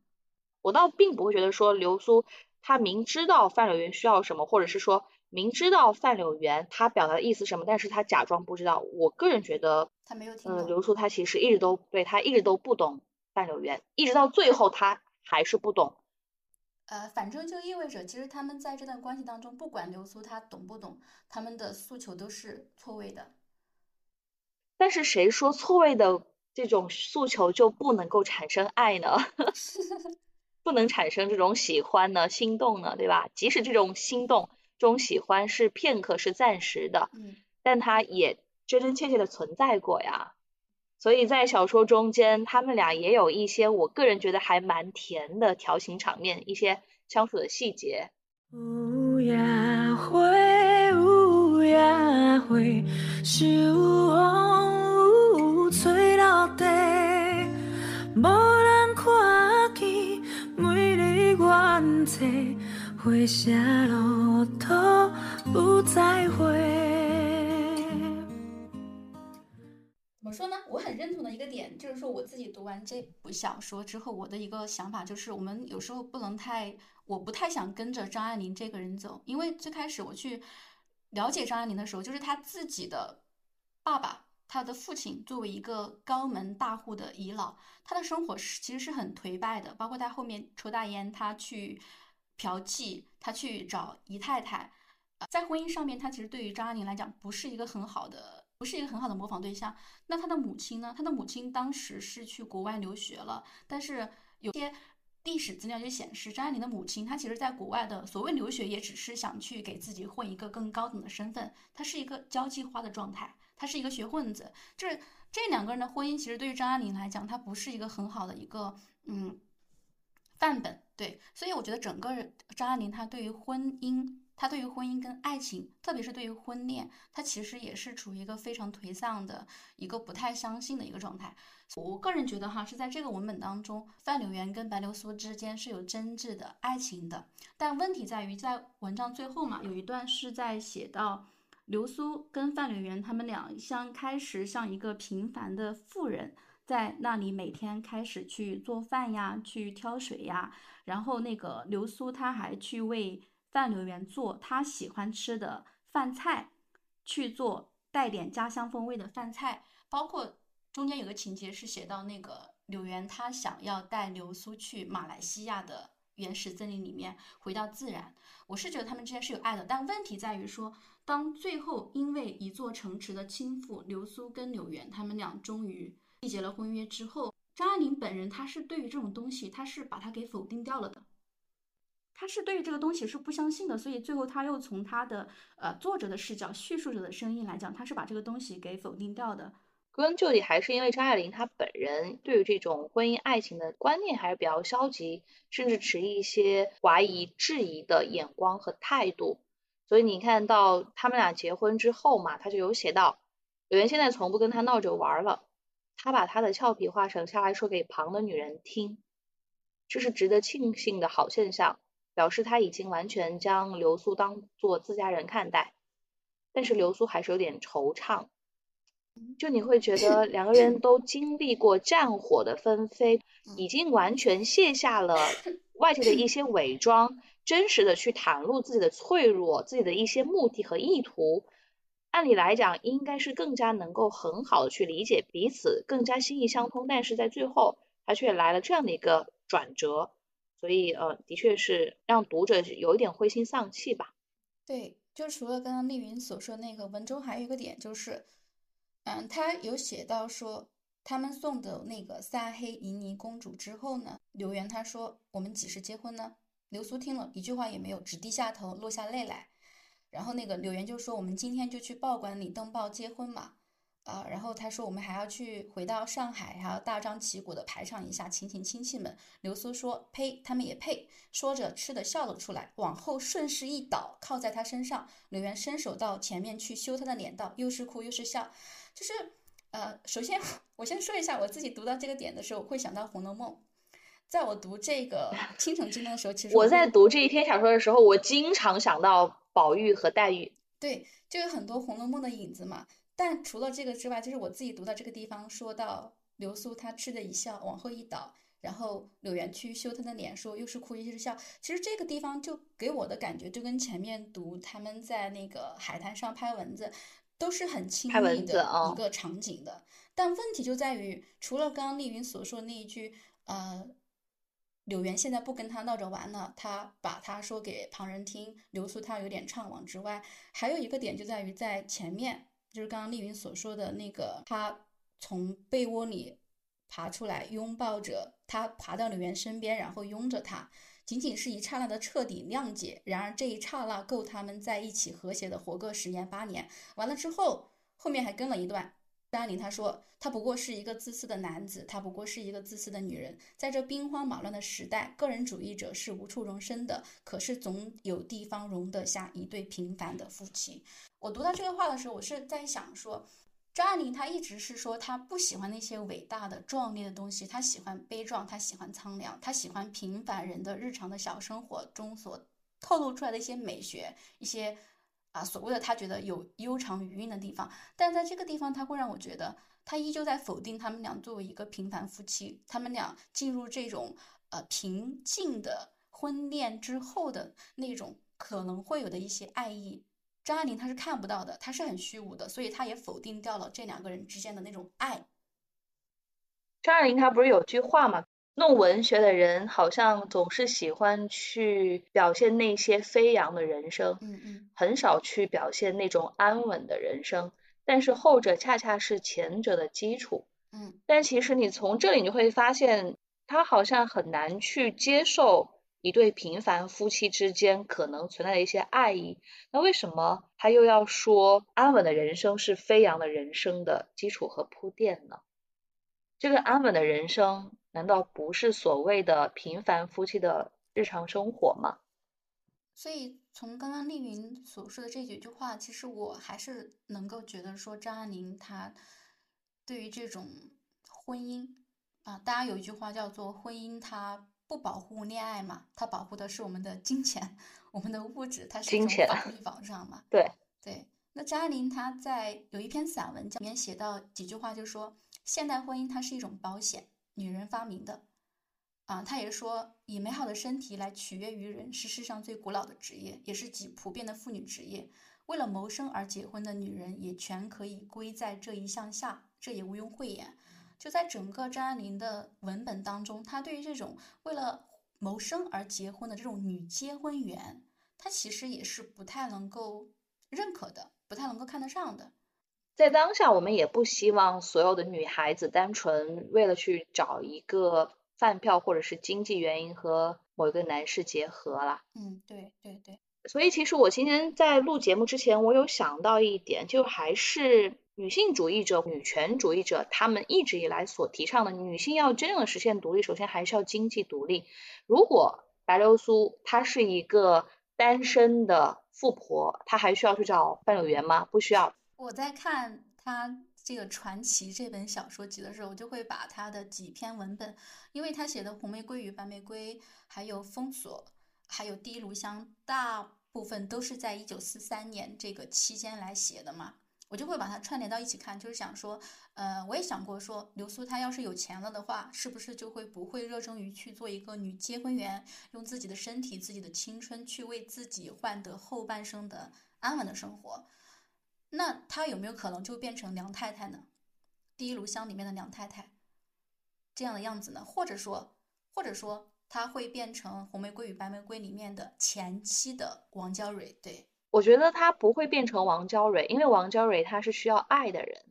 Speaker 2: 我倒并不会觉得说流苏。他明知道范柳园需要什么，或者是说明知道范柳原他表达的意思什么，但是他假装不知道。我个人觉得，
Speaker 1: 他没有听
Speaker 2: 嗯，
Speaker 1: 懂。
Speaker 2: 流苏他其实一直都对他一直都不懂范柳原，一直到最后他还是不懂。
Speaker 1: 呃，反正就意味着，其实他们在这段关系当中，不管流苏他懂不懂，他们的诉求都是错位的。
Speaker 2: 但是谁说错位的这种诉求就不能够产生爱呢？不能产生这种喜欢呢、心动呢，对吧？即使这种心动、这种喜欢是片刻、是暂时的，
Speaker 1: 嗯，
Speaker 2: 但它也真真切切的存在过呀。所以在小说中间，他们俩也有一些我个人觉得还蛮甜的调情场面，一些相处的细节。
Speaker 3: 有夜花，有夜花，是有风有吹落地，无人看见每日原册，花谢落土不再回。
Speaker 1: 么说呢？我很认同的一个点，就是说我自己读完这部小说之后，我的一个想法就是，我们有时候不能太，我不太想跟着张爱玲这个人走，因为最开始我去了解张爱玲的时候，就是她自己的爸爸，她的父亲作为一个高门大户的遗老，他的生活是其实是很颓败的，包括他后面抽大烟，他去嫖妓，他去找姨太太，在婚姻上面，他其实对于张爱玲来讲不是一个很好的，不是一个很好的模仿对象。那他的母亲呢？他的母亲当时是去国外留学了，但是有些历史资料就显示，张爱玲的母亲她其实在国外的所谓留学，也只是想去给自己混一个更高等的身份，她是一个交际花的状态，她是一个学混子。就是这两个人的婚姻，其实对于张爱玲来讲，她不是一个很好的一个嗯范本。对，所以我觉得整个张爱玲她对于婚姻。他对于婚姻跟爱情，特别是对于婚恋，他其实也是处于一个非常颓丧的一个不太相信的一个状态。我个人觉得哈，是在这个文本当中，范柳原跟白流苏之间是有真挚的爱情的。但问题在于，在文章最后嘛，有一段是在写到流苏跟范柳原他们俩像开始像一个平凡的妇人，在那里每天开始去做饭呀，去挑水呀，然后那个流苏她还去为范柳原做他喜欢吃的饭菜，去做带点家乡风味的饭菜，包括中间有个情节是写到那个柳原他想要带流苏去马来西亚的原始森林里面回到自然。我是觉得他们之间是有爱的，但问题在于说，当最后因为一座城池的倾覆，流苏跟柳原他们俩终于缔结了婚约之后，张爱玲本人她是对于这种东西，她是把它给否定掉了的。他是对于这个东西是不相信的，所以最后他又从他的呃作者的视角、叙述者的声音来讲，他是把这个东西给否定掉的。
Speaker 2: 归根究底，还是因为张爱玲她本人对于这种婚姻爱情的观念还是比较消极，甚至持一些怀疑、质疑的眼光和态度。所以你看到他们俩结婚之后嘛，他就有写到，柳原现在从不跟他闹着玩了，他把他的俏皮话省下来说给旁的女人听，这是值得庆幸的好现象。表示他已经完全将流苏当做自家人看待，但是流苏还是有点惆怅，就你会觉得两个人都经历过战火的纷飞，已经完全卸下了外界的一些伪装，真实的去袒露自己的脆弱、自己的一些目的和意图。按理来讲，应该是更加能够很好的去理解彼此，更加心意相通，但是在最后，他却来了这样的一个转折。所以，呃，的确是让读者有一点灰心丧气吧。
Speaker 1: 对，就除了刚刚丽云所说那个，文中还有一个点就是，嗯，他有写到说，他们送走那个萨黑银尼公主之后呢，刘源他说我们几时结婚呢？流苏听了一句话也没有，只低下头落下泪来。然后那个柳原就说我们今天就去报馆里登报结婚嘛。啊，然后他说我们还要去回到上海，还要大张旗鼓的排场一下，请请亲戚们。刘苏说：“呸，他们也配。”说着，吃的笑了出来，往后顺势一倒，靠在他身上。刘源伸手到前面去修他的脸，道：“又是哭又是笑。”就是，呃，首先我先说一下，我自己读到这个点的时候，会想到《红楼梦》。在我读这个《倾城之恋》的时候，其实
Speaker 2: 我在读这一篇小说的时候，我经常想到宝玉和黛玉。
Speaker 1: 对，就有很多《红楼梦》的影子嘛。但除了这个之外，就是我自己读到这个地方，说到流苏她吃的一笑，往后一倒，然后柳原去羞他的脸，说又是哭又是笑。其实这个地方就给我的感觉，就跟前面读他们在那个海滩上拍蚊子，都是很亲密的一个场景的。但问题就在于，除了刚刚丽云所说的那一句，呃，柳原现在不跟他闹着玩了，他把他说给旁人听，流苏他有点怅惘之外，还有一个点就在于在前面，就是刚刚丽云所说的那个，他从被窝里爬出来，拥抱着他，爬到柳岩身边，然后拥着她，仅仅是一刹那的彻底谅解。然而这一刹那够他们在一起和谐的活个十年八年。完了之后，后面还跟了一段。张爱玲她说：“他不过是一个自私的男子，她不过是一个自私的女人。在这兵荒马乱的时代，个人主义者是无处容身的。可是总有地方容得下一对平凡的夫妻。”我读到这个话的时候，我是在想说，张爱玲她一直是说她不喜欢那些伟大的、壮丽的东西，她喜欢悲壮，她喜欢苍凉，她喜欢平凡人的日常的小生活中所透露出来的一些美学，一些。啊，所谓的他觉得有悠长余韵的地方，但在这个地方，他会让我觉得他依旧在否定他们俩作为一个平凡夫妻，他们俩进入这种呃平静的婚恋之后的那种可能会有的一些爱意，张爱玲她是看不到的，她是很虚无的，所以她也否定掉了这两个人之间的那种爱。
Speaker 2: 张爱玲她不是有句话嘛？弄文学的人好像总是喜欢去表现那些飞扬的人生，
Speaker 1: 嗯嗯
Speaker 2: 很少去表现那种安稳的人生。但是后者恰恰是前者的基础。
Speaker 1: 嗯
Speaker 2: 但其实你从这里你会发现，他好像很难去接受一对平凡夫妻之间可能存在的一些爱意。那为什么他又要说安稳的人生是飞扬的人生的基础和铺垫呢？这个安稳的人生难道不是所谓的平凡夫妻的日常生活吗？
Speaker 1: 所以从刚刚丽云所说的这几句话，其实我还是能够觉得说张爱玲她对于这种婚姻啊，大家有一句话叫做“婚姻它不保护恋爱嘛，它保护的是我们的金钱、我们的物质，它是一种
Speaker 2: 金钱
Speaker 1: 法律保障嘛。
Speaker 2: 对，
Speaker 1: 对，那张爱玲她在有一篇散文里面写到几句话，就说现代婚姻它是一种保险，女人发明的。啊，他也说，以美好的身体来取悦于人，是世上最古老的职业，也是极普遍的妇女职业。为了谋生而结婚的女人，也全可以归在这一项下，这也毋庸讳言。就在整个张爱玲的文本当中，她对于这种为了谋生而结婚的这种女结婚员，她其实也是不太能够认可的，不太能够看得上的。
Speaker 2: 在当下，我们也不希望所有的女孩子单纯为了去找一个饭票或者是经济原因和某一个男士结合啦。
Speaker 1: 嗯，对对对，
Speaker 2: 所以其实我今天在录节目之前，我有想到一点，就还是女性主义者、女权主义者他们一直以来所提倡的，女性要真正的实现独立，首先还是要经济独立。如果白流苏她是一个单身的富婆，她还需要去找范柳园吗？不需要。
Speaker 1: 我在看他这个传奇这本小说集的时候，我就会把他的几篇文本，因为他写的《红玫瑰与白玫瑰》，还有《封锁》，还有《第一炉香》，大部分都是在一九四三年这个期间来写的嘛，我就会把它串联到一起看，就是想说，呃，我也想过说，流苏她要是有钱了的话，是不是就会不会热衷于去做一个女结婚员，用自己的身体、自己的青春去为自己换得后半生的安稳的生活？那她有没有可能就变成梁太太呢？第一炉香里面的梁太太这样的样子呢？或者说，或者说她会变成红玫瑰与白玫瑰里面的前妻的王娇蕊？对，
Speaker 2: 我觉得她不会变成王娇蕊，因为王娇蕊她是需要爱的人，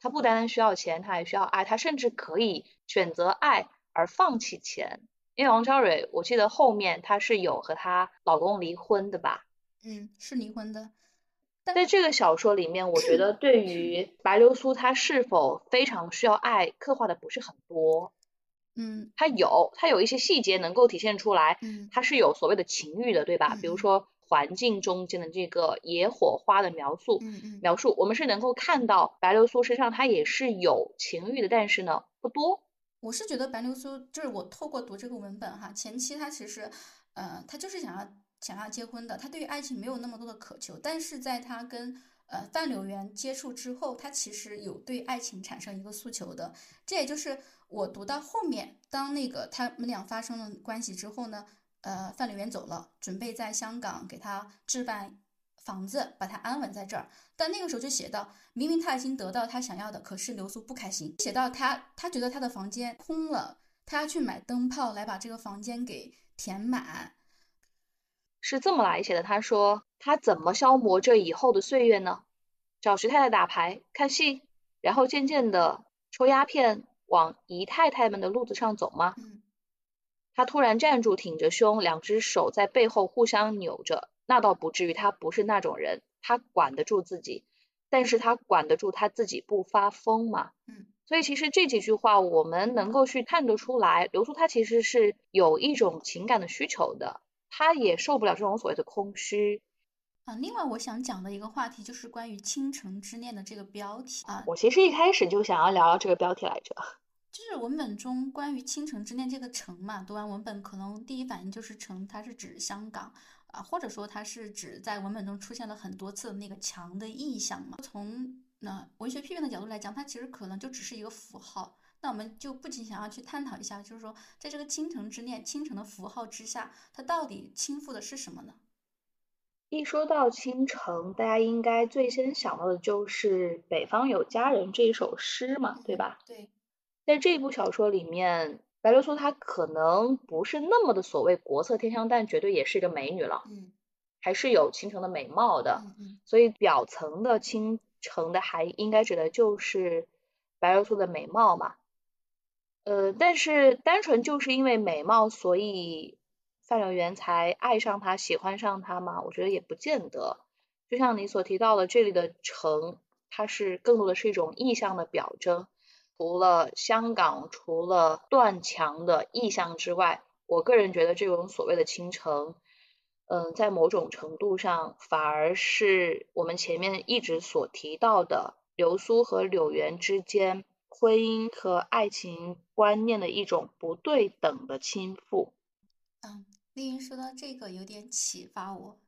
Speaker 2: 她不单单需要钱，她还需要爱，她甚至可以选择爱而放弃钱。因为王娇蕊，我记得后面她是有和她老公离婚的吧？
Speaker 1: 嗯，是离婚的。
Speaker 2: 在这个小说里面，我觉得对于 白流苏她是否非常需要爱，刻画的不是很多。
Speaker 1: 嗯
Speaker 2: 她有，她有一些细节能够体现出来，
Speaker 1: 嗯
Speaker 2: 她是有所谓的情欲的，对吧？
Speaker 1: 嗯
Speaker 2: 比如说环境中间的这个野火花的描述，
Speaker 1: 嗯嗯
Speaker 2: 描述我们是能够看到白流苏身上她也是有情欲的，但是呢不多。
Speaker 1: 我是觉得白流苏就是我透过读这个文本哈，前期她其实，呃，她就是想要想要结婚的，他对于爱情没有那么多的渴求，但是在他跟呃范柳原接触之后，他其实有对爱情产生一个诉求的。这也就是我读到后面，当那个他们俩发生了关系之后呢，呃范柳原走了，准备在香港给他置办房子，把他安稳在这儿。但那个时候就写到，明明他已经得到他想要的，可是流苏不开心，写到他他觉得他的房间空了，他要去买灯泡来把这个房间给填满。
Speaker 2: 是这么来写的。他说他怎么消磨这以后的岁月呢？找徐太太打牌、看戏，然后渐渐的抽鸦片，往姨太太们的路子上走吗？
Speaker 1: 嗯
Speaker 2: 他突然站住，挺着胸，两只手在背后互相扭着。那倒不至于，他不是那种人，他管得住自己，但是他管得住他自己不发疯嘛？
Speaker 1: 嗯
Speaker 2: 所以其实这几句话，我们能够去看得出来，刘叔他其实是有一种情感的需求的，他也受不了这种所谓的空虚。
Speaker 1: 啊，另外我想讲的一个话题就是关于《倾城之恋》的这个标题啊，
Speaker 2: 我其实一开始就想要聊聊这个标题来着。
Speaker 1: 就是文本中关于倾城之恋这个城嘛，读完文本可能第一反应就是城，它是指香港啊，或者说它是指在文本中出现了很多次的那个墙的意象嘛。从那文学批评的角度来讲，它其实可能就只是一个符号。那我们就不仅想要去探讨一下，就是说在这个倾城之恋、倾城的符号之下，它到底倾覆的是什么呢？
Speaker 2: 一说到倾城，大家应该最先想到的就是“北方有佳人”这一首诗嘛，对吧？
Speaker 1: 对，
Speaker 2: 在这部小说里面，白流苏她可能不是那么的所谓国色天香，但绝对也是一个美女了，
Speaker 1: 嗯
Speaker 2: 还是有倾城的美貌的。
Speaker 1: 嗯嗯
Speaker 2: 所以表层的倾城的含义应该指的就是白流苏的美貌嘛。呃，但是单纯就是因为美貌，所以范柳原才爱上她、喜欢上她吗？我觉得也不见得。就像你所提到的，这里的城，它是更多的是一种意象的表征。除了香港，除了断墙的意象之外，我个人觉得这种所谓的倾城，嗯，在某种程度上，反而是我们前面一直所提到的流苏和柳原之间婚姻和爱情观念的一种不对等的倾覆。
Speaker 1: 嗯，丽云说到这个有点启发我。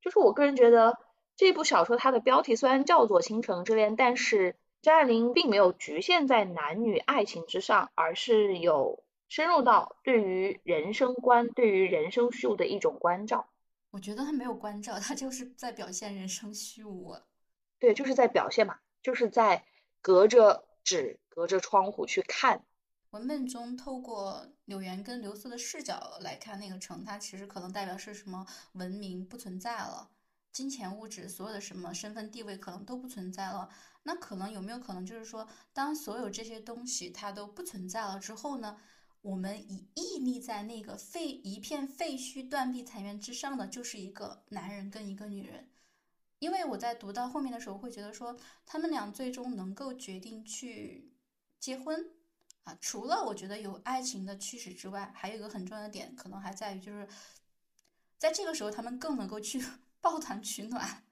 Speaker 2: 就是我个人觉得这部小说它的标题虽然叫做《倾城之恋》，但是张爱玲并没有局限在男女爱情之上，而是有深入到对于人生观、对于人生虚无的一种关照。
Speaker 1: 我觉得他没有关照，他就是在表现人生虚无啊。
Speaker 2: 对，就是在表现嘛，就是在隔着只、隔着窗户去看。
Speaker 1: 文本中透过柳原跟流苏的视角来看那个城，它其实可能代表是什么文明不存在了，金钱物质所有的什么身份地位可能都不存在了。那可能有没有可能就是说，当所有这些东西它都不存在了之后呢？我们以屹立在那个废一片废墟、断壁残垣之上的，就是一个男人跟一个女人。因为我在读到后面的时候，会觉得说，他们俩最终能够决定去结婚啊，除了我觉得有爱情的驱使之外，还有一个很重要的点，可能还在于就是，在这个时候，他们更能够去 抱团取暖。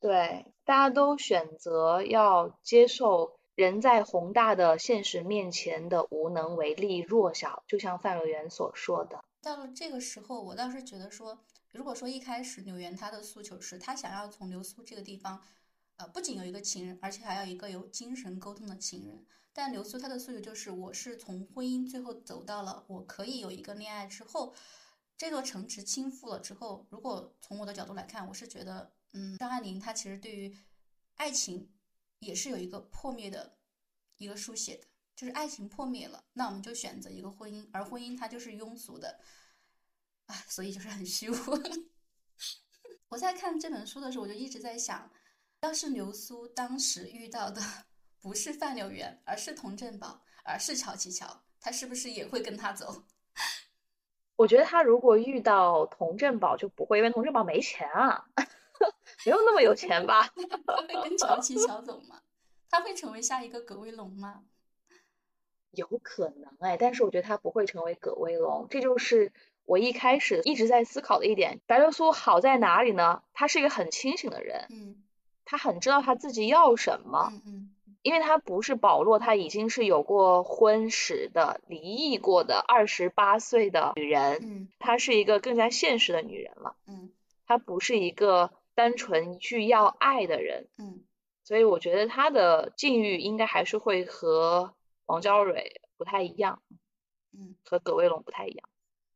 Speaker 2: 对，大家都选择要接受人在宏大的现实面前的无能为力、弱小，就像范柳园所说的。
Speaker 1: 到了这个时候，我倒是觉得说，如果说一开始柳原他的诉求是他想要从流苏这个地方，呃，不仅有一个情人，而且还要一个有精神沟通的情人。但流苏他的诉求就是，我是从婚姻最后走到了我可以有一个恋爱之后，这座城池倾覆了之后，如果从我的角度来看，我是觉得，嗯，张爱玲她其实对于爱情也是有一个破灭的一个书写的。就是爱情破灭了，那我们就选择一个婚姻，而婚姻它就是庸俗的，啊，所以就是很虚无。我在看这本书的时候，我就一直在想，要是流苏当时遇到的不是范柳原，而是童振宝，而是乔琪乔，他是不是也会跟他走？
Speaker 2: 我觉得他如果遇到童振宝就不会，因为童振宝没钱啊，没有那么有钱吧？
Speaker 1: 他会跟乔琪乔走吗？他会成为下一个葛威龙吗？
Speaker 2: 有可能哎，但是我觉得他不会成为葛威龙，这就是我一开始一直在思考的一点。白流苏好在哪里呢？他是一个很清醒的人，
Speaker 1: 嗯
Speaker 2: 他很知道他自己要什么，
Speaker 1: 嗯嗯
Speaker 2: 因为他不是保罗，他已经是有过婚史的、离异过的二十八岁的女人，
Speaker 1: 嗯
Speaker 2: 她是一个更加现实的女人了。
Speaker 1: 嗯
Speaker 2: 她不是一个单纯去要爱的人，
Speaker 1: 嗯
Speaker 2: 所以我觉得她的境遇应该还是会和王娇蕊不太一样，
Speaker 1: 嗯，
Speaker 2: 和葛威龙不太一样。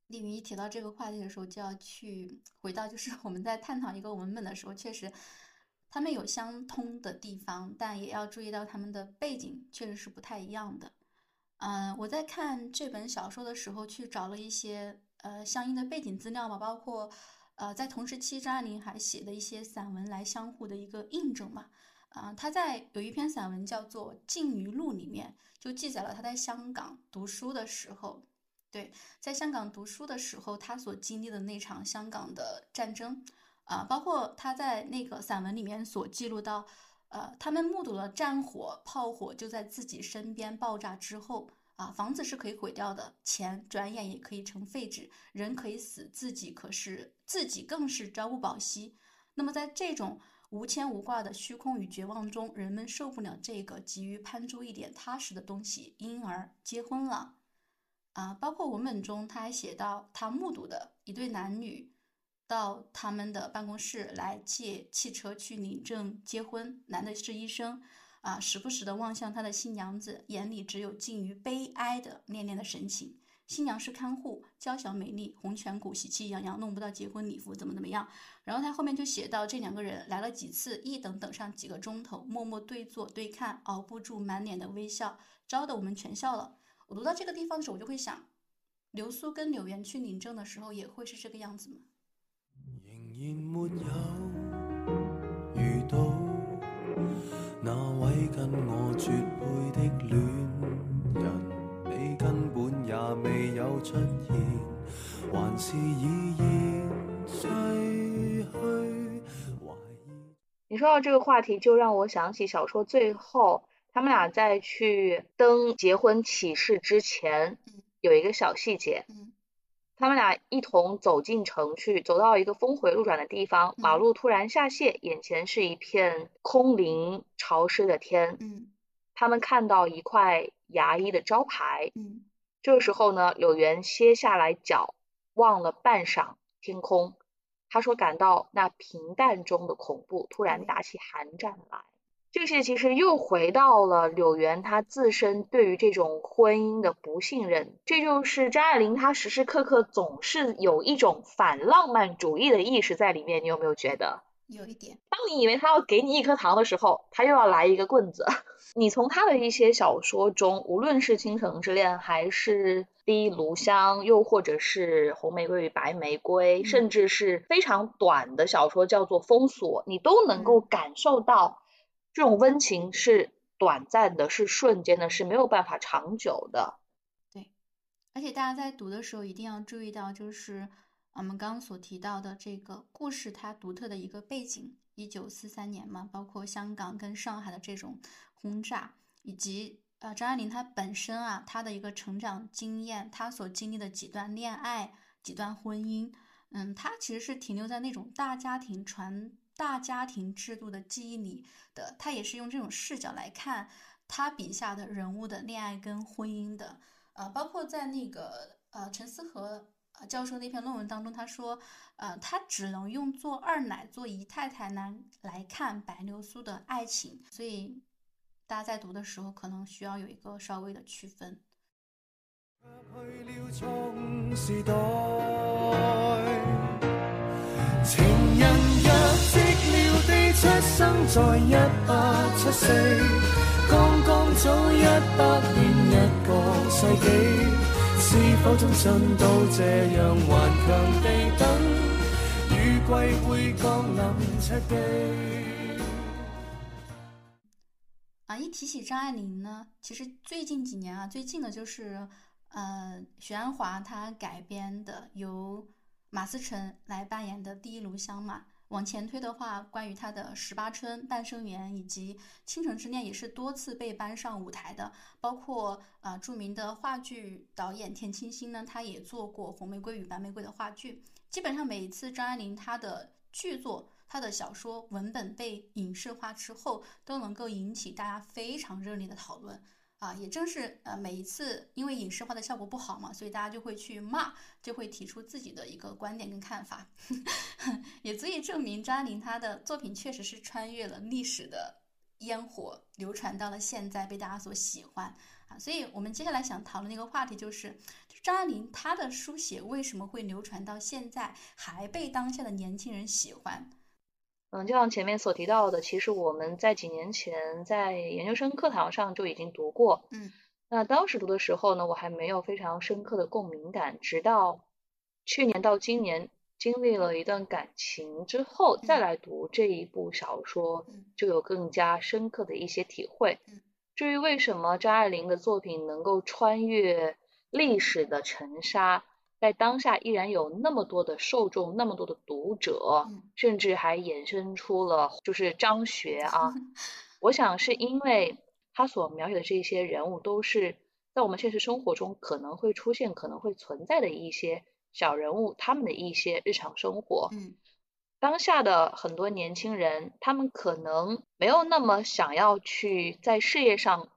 Speaker 1: 丽云一提到这个话题的时候，就要去回到，就是我们在探讨一个文本的时候，确实他们有相通的地方，但也要注意到他们的背景确实是不太一样的。嗯，我在看这本小说的时候，去找了一些呃相应的背景资料嘛，包括呃在同时期张爱玲还写的一些散文来相互的一个印证嘛。啊，他在有一篇散文叫做《静鱼录》里面，就记载了他在香港读书的时候。对，在香港读书的时候，他所经历的那场香港的战争，啊，包括他在那个散文里面所记录到，呃，他们目睹了战火、炮火就在自己身边爆炸之后，啊，房子是可以毁掉的，钱转眼也可以成废纸，人可以死，自己可是自己更是朝不保夕。那么在这种无牵无挂的虚空与绝望中，人们受不了这个，急于攀出一点踏实的东西，因而结婚了。啊，包括文本中，他还写到他目睹的一对男女到他们的办公室来借汽车去领证结婚。男的是医生，啊，时不时的望向他的新娘子，眼里只有近于悲哀的恋恋的神情。新娘是看护，娇小美丽，红颧骨，喜气洋洋，弄不到结婚礼服，怎么怎么样？然后他后面就写到这两个人来了几次，一等等上几个钟头，默默对坐对看，熬不住满脸的微笑，招得我们全笑了。我读到这个地方的时候，我就会想，流苏跟柳岩去领证的时候，也会是这个样子吗？
Speaker 3: 仍然没有遇到那位跟我绝配的恋人，你根本也未有出现，还是已然逝去。
Speaker 2: 你说到这个话题，就让我想起小说最后。他们俩在去登结婚启事之前，有一个小细节。他们俩一同走进城去，走到一个峰回路转的地方，马路突然下陷，眼前是一片空灵潮湿的天。
Speaker 1: 嗯，
Speaker 2: 他们看到一块牙医的招牌。
Speaker 1: 嗯，
Speaker 2: 这个时候呢，柳原歇下来脚，望了半晌天空。他说感到那平淡中的恐怖突然打起寒战来。这些其实又回到了柳原他自身对于这种婚姻的不信任，这就是张爱玲她时时刻刻总是有一种反浪漫主义的意识在里面，你有没有觉得？
Speaker 1: 有一点。
Speaker 2: 当你以为他要给你一颗糖的时候，他又要来一个棍子。你从他的一些小说中，无论是《倾城之恋》，还是《第一炉香》，又或者是《红玫瑰与白玫瑰》，甚至是非常短的小说叫做《封锁》，你都能够感受到。这种温情是短暂的，是瞬间的，是没有办法长久的。
Speaker 1: 对，而且大家在读的时候一定要注意到，就是我们刚刚所提到的这个故事它独特的一个背景，一九四三年嘛，包括香港跟上海的这种轰炸，以及呃张爱玲她本身啊，她的一个成长经验，她所经历的几段恋爱、几段婚姻，嗯，她其实是停留在那种大家庭传。大家庭制度的记忆里的，他也是用这种视角来看他笔下的人物的恋爱跟婚姻的，呃，包括在那个呃陈思和教授那篇论文当中，他说，呃，他只能用做二奶、做姨太太来来看白流苏的爱情，所以大家在读的时候可能需要有一个稍微的区分。
Speaker 3: 情人若寂寥地出生在一八七四，刚刚早一百年一个世纪，是否终身都这样顽强地等，雨季会降临赤地。
Speaker 1: 啊，一提起张爱玲呢，其实最近几年啊，最近的就是呃许鞍华他改编的由。马思纯来扮演的第一炉香嘛，往前推的话，关于他的十八春、半生缘以及倾城之恋也是多次被搬上舞台的。包括啊，著名的话剧导演田沁鑫呢，他也做过《红玫瑰与白玫瑰》的话剧。基本上每一次张爱玲她的剧作、她的小说文本被影视化之后，都能够引起大家非常热烈的讨论。啊，也正是呃，每一次因为影视化的效果不好嘛，所以大家就会去骂，就会提出自己的一个观点跟看法，也足以证明张爱玲她的作品确实是穿越了历史的烟火流传到了现在，被大家所喜欢啊。所以我们接下来想讨论的一个话题就是，张爱玲她的书写为什么会流传到现在，还被当下的年轻人喜欢？
Speaker 2: 嗯，就像前面所提到的，其实我们在几年前在研究生课堂上就已经读过。
Speaker 1: 嗯，
Speaker 2: 那当时读的时候呢，我还没有非常深刻的共鸣感，直到去年到今年经历了一段感情之后，再来读这一部小说，就有更加深刻的一些体会。至于为什么张爱玲的作品能够穿越历史的尘沙？在当下依然有那么多的受众，那么多的读者，甚至还衍生出了就是张学啊。我想是因为他所描写的这些人物都是在我们现实生活中可能会出现、可能会存在的一些小人物，他们的一些日常生活。
Speaker 1: 嗯，
Speaker 2: 当下的很多年轻人，他们可能没有那么想要去在事业上。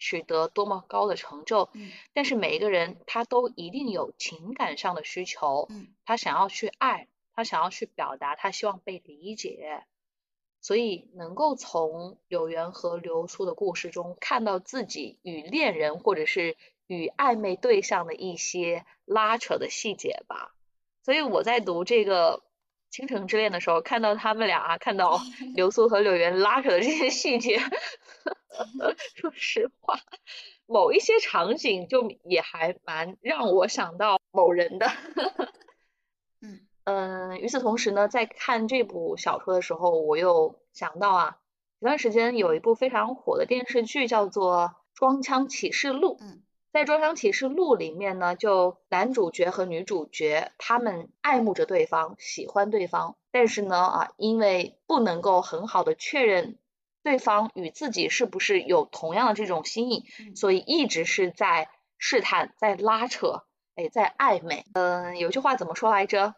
Speaker 2: 取得多么高的成就，
Speaker 1: 嗯，
Speaker 2: 但是每一个人他都一定有情感上的需求，
Speaker 1: 嗯，
Speaker 2: 他想要去爱，他想要去表达，他希望被理解，所以能够从柳原和流苏的故事中看到自己与恋人或者是与暧昧对象的一些拉扯的细节吧。所以我在读这个《倾城之恋》的时候，看到他们俩啊，看到 流苏和柳原拉扯的这些细节。说实话，某一些场景就也还蛮让我想到某人的。
Speaker 1: 嗯
Speaker 2: 嗯，与此同时呢，在看这部小说的时候，我又想到啊，前段时间有一部非常火的电视剧叫做《装腔启示录》。
Speaker 1: 嗯，
Speaker 2: 在《装腔启示录》里面呢，就男主角和女主角他们爱慕着对方，喜欢对方，但是呢啊，因为不能够很好的确认。对方与自己是不是有同样的这种心意，所以一直是在试探，在拉扯，哎，在暧昧。嗯，有句话怎么说来着？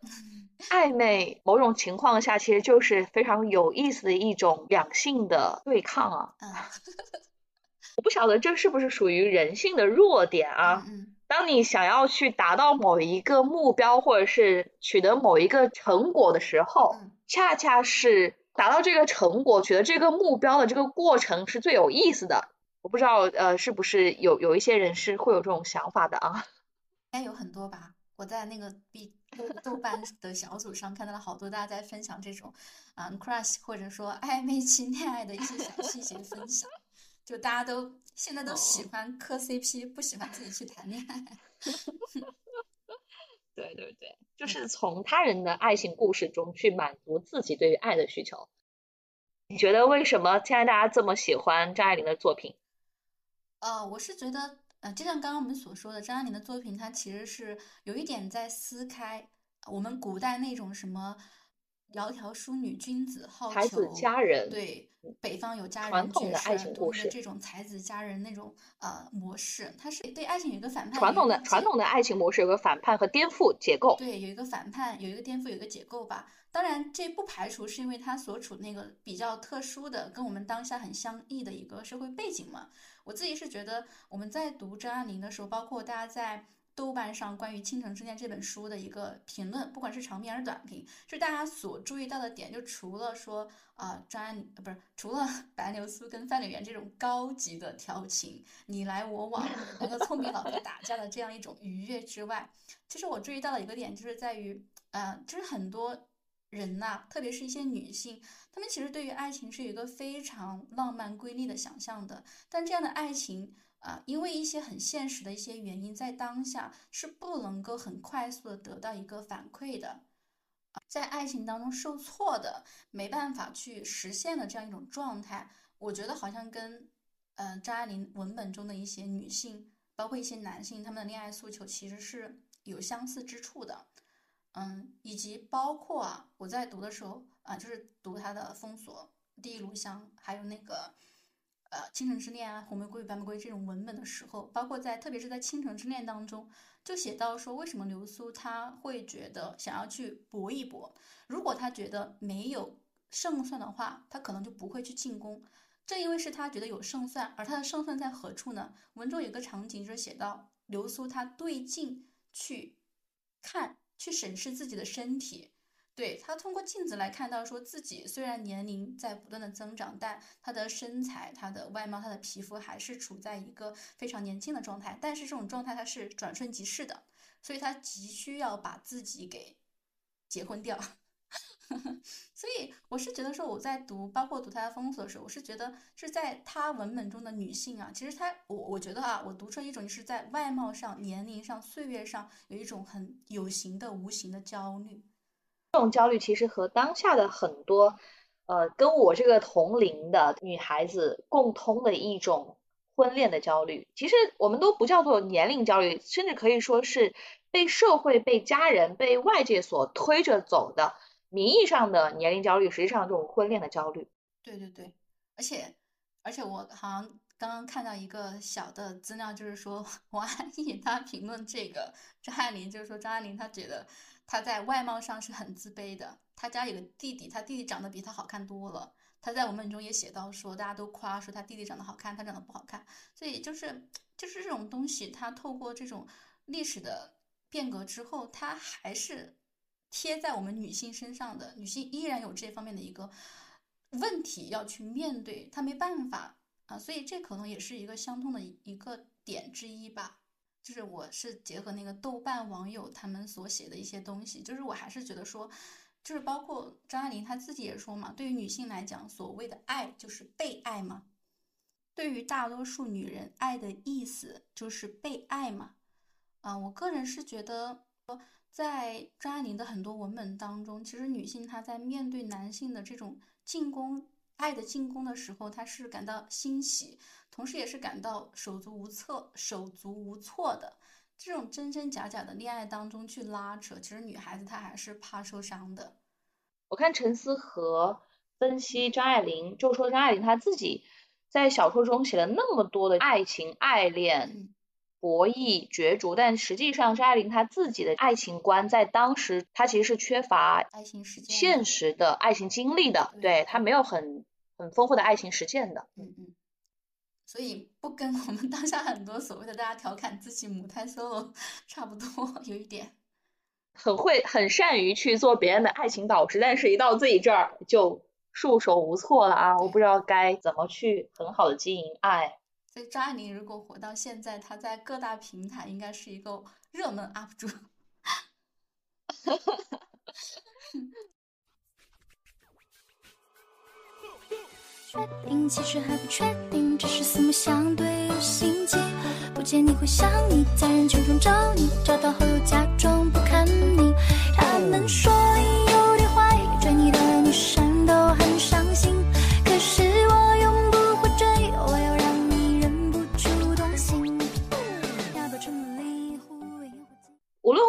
Speaker 2: 暧昧某种情况下其实就是非常有意思的一种两性的对抗啊。我不晓得这是不是属于人性的弱点啊？当你想要去达到某一个目标，或者是取得某一个成果的时候，恰恰是。达到这个成果，取得这个目标的这个过程是最有意思的。我不知道，呃，是不是有有一些人是会有这种想法的啊？
Speaker 1: 应该有很多吧。我在那个 B 豆瓣的小组上看到了好多大家在分享这种啊 crush 或者说暧昧期恋爱的一些小细节分享。就大家都现在都喜欢磕 CP，不喜欢自己去谈恋爱。
Speaker 2: 对对对，就是从他人的爱情故事中去满足自己对于爱的需求。你觉得为什么现在大家这么喜欢张爱玲的作品？
Speaker 1: 呃，我是觉得，呃，就像刚刚我们所说的，张爱玲的作品，它其实是有一点在撕开我们古代那种什么。窈窕淑女，君子好逑。
Speaker 2: 才子佳人，
Speaker 1: 对，北方有佳人，
Speaker 2: 传统的爱情故事，
Speaker 1: 这种才子佳人那种呃模式，它是对爱情有一个反叛。
Speaker 2: 传统的传统的爱情模式有个反叛和颠覆结构。
Speaker 1: 对，有一个反叛，有一个颠覆，有一个结构吧。当然，这不排除是因为他所处那个比较特殊的，跟我们当下很相异的一个社会背景嘛。我自己是觉得，我们在读张爱玲的时候，包括大家在。豆瓣上关于《倾城之恋》这本书的一个评论，不管是长评还是短评，就大家所注意到的点，就除了说啊张爱玲，不是除了 白流苏跟范柳园这种高级的调情，你来我往，两个聪明老头打架的这样一种愉悦之外，其实我注意到的一个点，就是在于，呃，就是很多人呐，特别是一些女性，她们其实对于爱情是有一个非常浪漫瑰丽的想象的，但这样的爱情。啊，因为一些很现实的一些原因，在当下是不能够很快速的得到一个反馈的，在爱情当中受挫的，没办法去实现的这样一种状态，我觉得好像跟，呃，张爱玲文本中的一些女性，包括一些男性，他们的恋爱诉求其实是有相似之处的，嗯，以及包括啊，我在读的时候啊，就是读他的《封锁》《第一炉香》，还有那个。呃，《倾城之恋》啊，《红玫瑰与》《白玫瑰》这种文本的时候，包括在特别是在《倾城之恋》当中，就写到说，为什么流苏他会觉得想要去搏一搏？如果他觉得没有胜算的话，他可能就不会去进攻。正因为是他觉得有胜算，而他的胜算在何处呢？文中有个场景就是写到流苏他对镜去看，去审视自己的身体，对他通过镜子来看到，说自己虽然年龄在不断的增长，但他的身材、他的外貌、他的皮肤还是处在一个非常年轻的状态。但是这种状态它是转瞬即逝的，所以他急需要把自己给结婚掉。所以我是觉得说，我在读，包括读他的封锁的时候，我是觉得是在他文本中的女性啊，其实他，我我觉得啊，我读出一种就是在外貌上、年龄上、岁月上有一种很有形的、无形的焦虑。
Speaker 2: 这种焦虑其实和当下的很多，呃，跟我这个同龄的女孩子共通的一种婚恋的焦虑，其实我们都不叫做年龄焦虑，甚至可以说是被社会、被家人、被外界所推着走的。名义上的年龄焦虑，实际上这种婚恋的焦虑。
Speaker 1: 对对对，而且而且我好像刚刚看到一个小的资料，就是说 王安忆他评论这个张爱玲，就是说张爱玲她觉得他在外貌上是很自卑的。他家有个弟弟，他弟弟长得比他好看多了。他在文本中也写到说，大家都夸说他弟弟长得好看，他长得不好看。所以就是就是这种东西，他透过这种历史的变革之后，他还是。贴在我们女性身上的女性依然有这方面的一个问题要去面对，她没办法啊，所以这可能也是一个相通的一个点之一吧。就是我是结合那个豆瓣网友他们所写的一些东西，就是我还是觉得说，就是包括张爱玲她自己也说嘛，对于女性来讲，所谓的爱就是被爱嘛。对于大多数女人，爱的意思就是被爱嘛。啊，我个人是觉得说。在张爱玲的很多文本当中，其实女性她在面对男性的这种进攻、爱的进攻的时候，他是感到欣喜，同时也是感到手足无措、手足无措的。这种真真假假的恋爱当中去拉扯，其实女孩子她还是怕受伤的。
Speaker 2: 我看陈思和分析张爱玲，就说张爱玲她自己在小说中写了那么多的爱情、爱恋。博弈角逐，但实际上张爱玲她自己的爱情观，在当时她其实是缺乏
Speaker 1: 爱情实践、
Speaker 2: 现实的爱情经历的，对她没有很很丰富的爱情实践的。
Speaker 1: 嗯嗯，所以不跟我们当下很多所谓的大家调侃自己母胎 solo 差不多，有一点
Speaker 2: 很会很善于去做别人的爱情导师，但是一到自己这儿就束手无措了啊！我不知道该怎么去很好的经营爱。
Speaker 1: 所以张爱玲如果活到现在，她在各大平台应该是一个热门 UP 主。
Speaker 4: 确定，其实还不确定，只是四目相对有心悸。不见你会想你，在人群中找你，找到后又假装不看你。他们说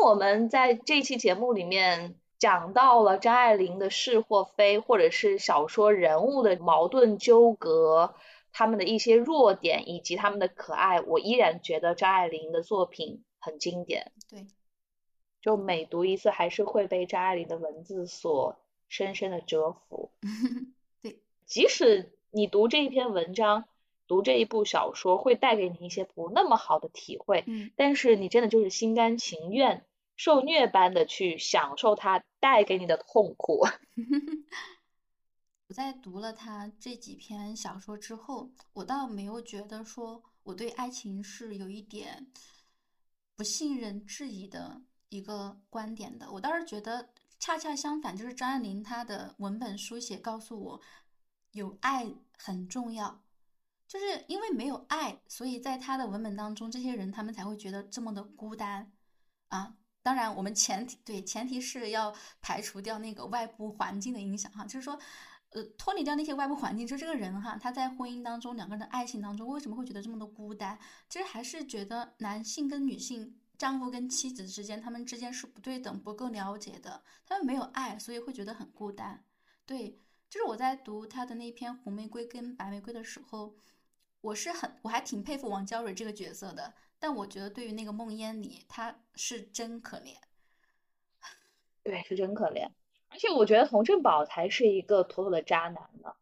Speaker 4: 我
Speaker 2: 们在这期节目里面讲到了张爱玲的是或非，或者是小说人物的矛盾纠葛，他们的一些弱点以及他们的可爱，我依然觉得张爱玲的作品很经典。
Speaker 1: 对，
Speaker 2: 就每读一次，还是会被张爱玲的文字所深深的折服。
Speaker 1: 对，
Speaker 2: 即使你读这一篇文章。读这一部小说会带给你一些不那么好的体会，
Speaker 1: 嗯，
Speaker 2: 但是你真的就是心甘情愿受虐般的去享受它带给你的痛苦。
Speaker 1: 我在读了他这几篇小说之后，我倒没有觉得说我对爱情是有一点不信任、质疑的一个观点的。我倒是觉得恰恰相反，就是张爱玲她的文本书写告诉我，有爱很重要。就是因为没有爱，所以在他的文本当中，这些人他们才会觉得这么的孤单啊。当然，我们前提对前提是要排除掉那个外部环境的影响哈，就是说，呃，脱离掉那些外部环境，就这个人哈，他在婚姻当中，两个人的爱情当中，为什么会觉得这么的孤单？其实还是觉得男性跟女性，丈夫跟妻子之间，他们之间是不对等、不够了解的，他们没有爱，所以会觉得很孤单。对，就是我在读他的那篇《红玫瑰跟白玫瑰》的时候。我是很，我还挺佩服王娇蕊这个角色的，但我觉得对于那个梦烟里，他是真可怜。
Speaker 2: 对，是真可怜。而且我觉得童振宝才是一个妥妥的渣男呢。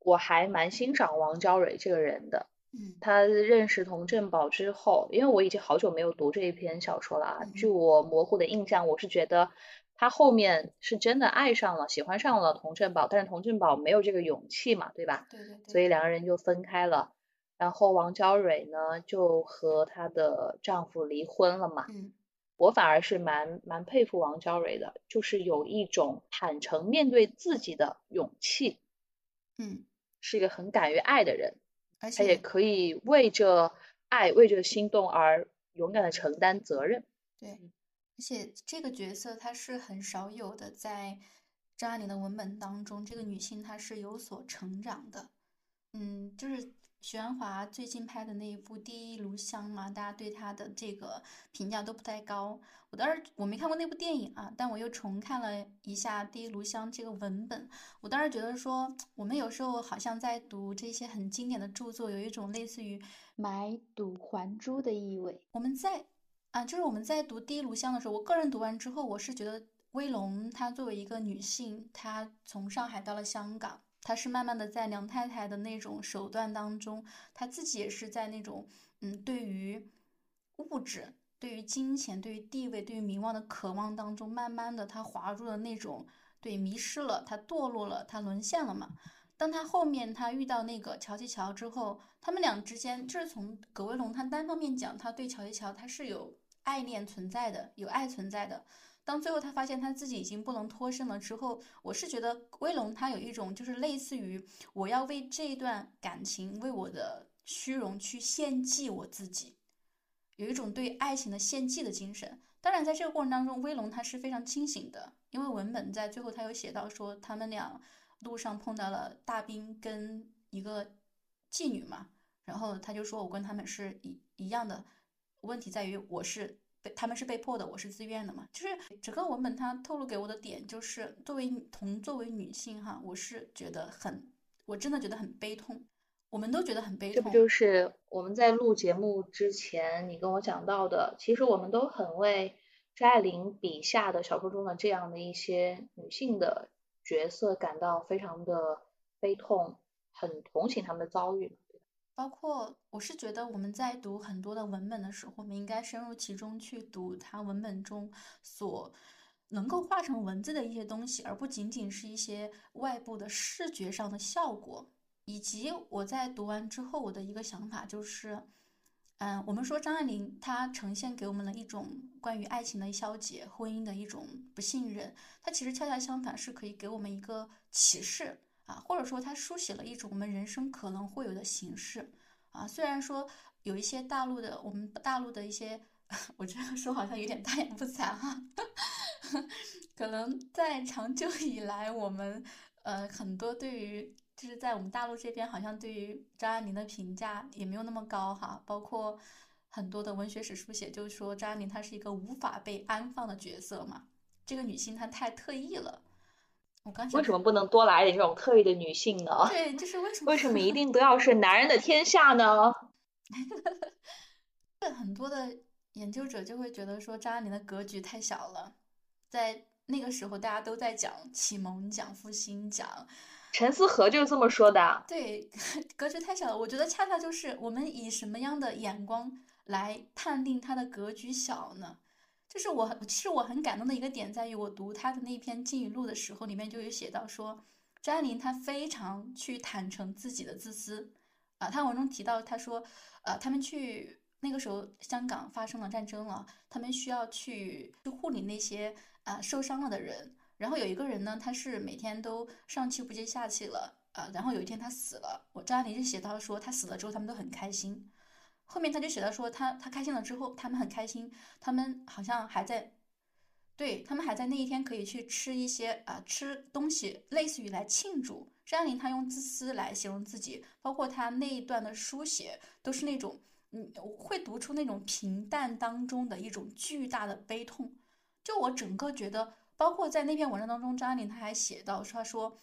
Speaker 2: 我还蛮欣赏王娇蕊这个人的。
Speaker 1: 嗯。
Speaker 2: 他认识童振宝之后，因为我已经好久没有读这一篇小说了啊。据我模糊的印象，我是觉得他后面是真的爱上了、喜欢上了童振宝，但是童振宝没有这个勇气嘛，对吧？
Speaker 1: 对对对，
Speaker 2: 所以两个人就分开了。然后王娇蕊呢，就和她的丈夫离婚了嘛。
Speaker 1: 嗯
Speaker 2: 我反而是蛮蛮佩服王娇蕊的，就是有一种坦诚面对自己的勇气，
Speaker 1: 嗯，
Speaker 2: 是一个很敢于爱的人，
Speaker 1: 而
Speaker 2: 她也可以为这爱、为着心动而勇敢的承担责任。
Speaker 1: 对，而且这个角色她是很少有的，在张爱玲的文本当中，这个女性她是有所成长的。嗯，就是许鞍华最近拍的那一部《第一炉香》嘛，大家对他的这个评价都不太高。我当时我没看过那部电影啊，但我又重看了一下《第一炉香》这个文本，我当时觉得说，我们有时候好像在读这些很经典的著作，有一种类似于买椟还珠的意味。我们在啊，就是我们在读《第一炉香》的时候，我个人读完之后，我是觉得威龙她作为一个女性，她从上海到了香港，她是慢慢的在梁太太的那种手段当中，她自己也是在那种嗯，对于物质、对于金钱、对于地位、对于名望的渴望当中，慢慢的她滑入了那种对迷失了，她堕落了，她沦陷了嘛。当她后面她遇到那个乔吉乔之后，他们俩之间就是从葛威龙他单方面讲，他对乔吉乔他是有爱恋存在的，有爱存在的。当最后他发现他自己已经不能脱身了之后，我是觉得威龙他有一种就是类似于我要为这段感情，为我的虚荣去献祭我自己，有一种对爱情的献祭的精神。当然，在这个过程当中，威龙他是非常清醒的，因为文本在最后他有写到说他们俩路上碰到了大兵跟一个妓女嘛，然后他就说我跟他们是一一样的，问题在于我是被他们是被迫的，我是自愿的嘛。就是整个文本它透露给我的点就是，作为同作为女性哈，我是觉得很，我真的觉得很悲痛，我们都觉得很悲痛。
Speaker 2: 这不就是我们在录节目之前你跟我讲到的？其实我们都很为张爱玲笔下的小说中的这样的一些女性的角色感到非常的悲痛，很同情她们的遭遇。
Speaker 1: 包括我是觉得我们在读很多的文本的时候，我们应该深入其中去读它文本中所能够化成文字的一些东西，而不仅仅是一些外部的视觉上的效果。以及我在读完之后，我的一个想法就是，嗯，我们说张爱玲她呈现给我们了一种关于爱情的消解、婚姻的一种不信任，它其实恰恰相反，是可以给我们一个启示。或者说它书写了一种我们人生可能会有的形式啊。虽然说有一些大陆的，我们大陆的一些，我这样说好像有点大言不惭哈，可能在长久以来，我们呃很多对于就是在我们大陆这边，好像对于张爱玲的评价也没有那么高哈，包括很多的文学史书写，就是说张爱玲她是一个无法被安放的角色嘛，这个女性她太特异了。我刚
Speaker 2: 为什么不能多来点这种特异的女性呢？
Speaker 1: 对，就是为什么
Speaker 2: 为什么一定 都要是男人的天下呢？
Speaker 1: 对很多的研究者就会觉得说张爱玲的格局太小了，在那个时候大家都在讲启蒙、讲复兴、讲
Speaker 2: 陈思和就是这么说的。
Speaker 1: 对，格局太小了。我觉得恰恰就是我们以什么样的眼光来判定他的格局小呢？就是我其实我很感动的一个点在于，我读他的那篇《禁语录》的时候，里面就有写到说，张爱玲她非常去坦诚自己的自私啊。她文中提到，她说，呃，他们去那个时候香港发生了战争了，他们需要去去护理那些啊、受伤了的人。然后有一个人呢，他是每天都上气不接下气了啊、然后有一天他死了，我张爱玲就写到说，他死了之后，他们都很开心。后面他就写到说他他开心了之后，他们很开心，他们好像还在，对他们还在那一天可以去吃一些啊、吃东西，类似于来庆祝。张爱玲她用自私来形容自己，包括她那一段的书写都是那种嗯会读出那种平淡当中的一种巨大的悲痛。就我整个觉得，包括在那篇文章当中，张爱玲她还写到说，她说。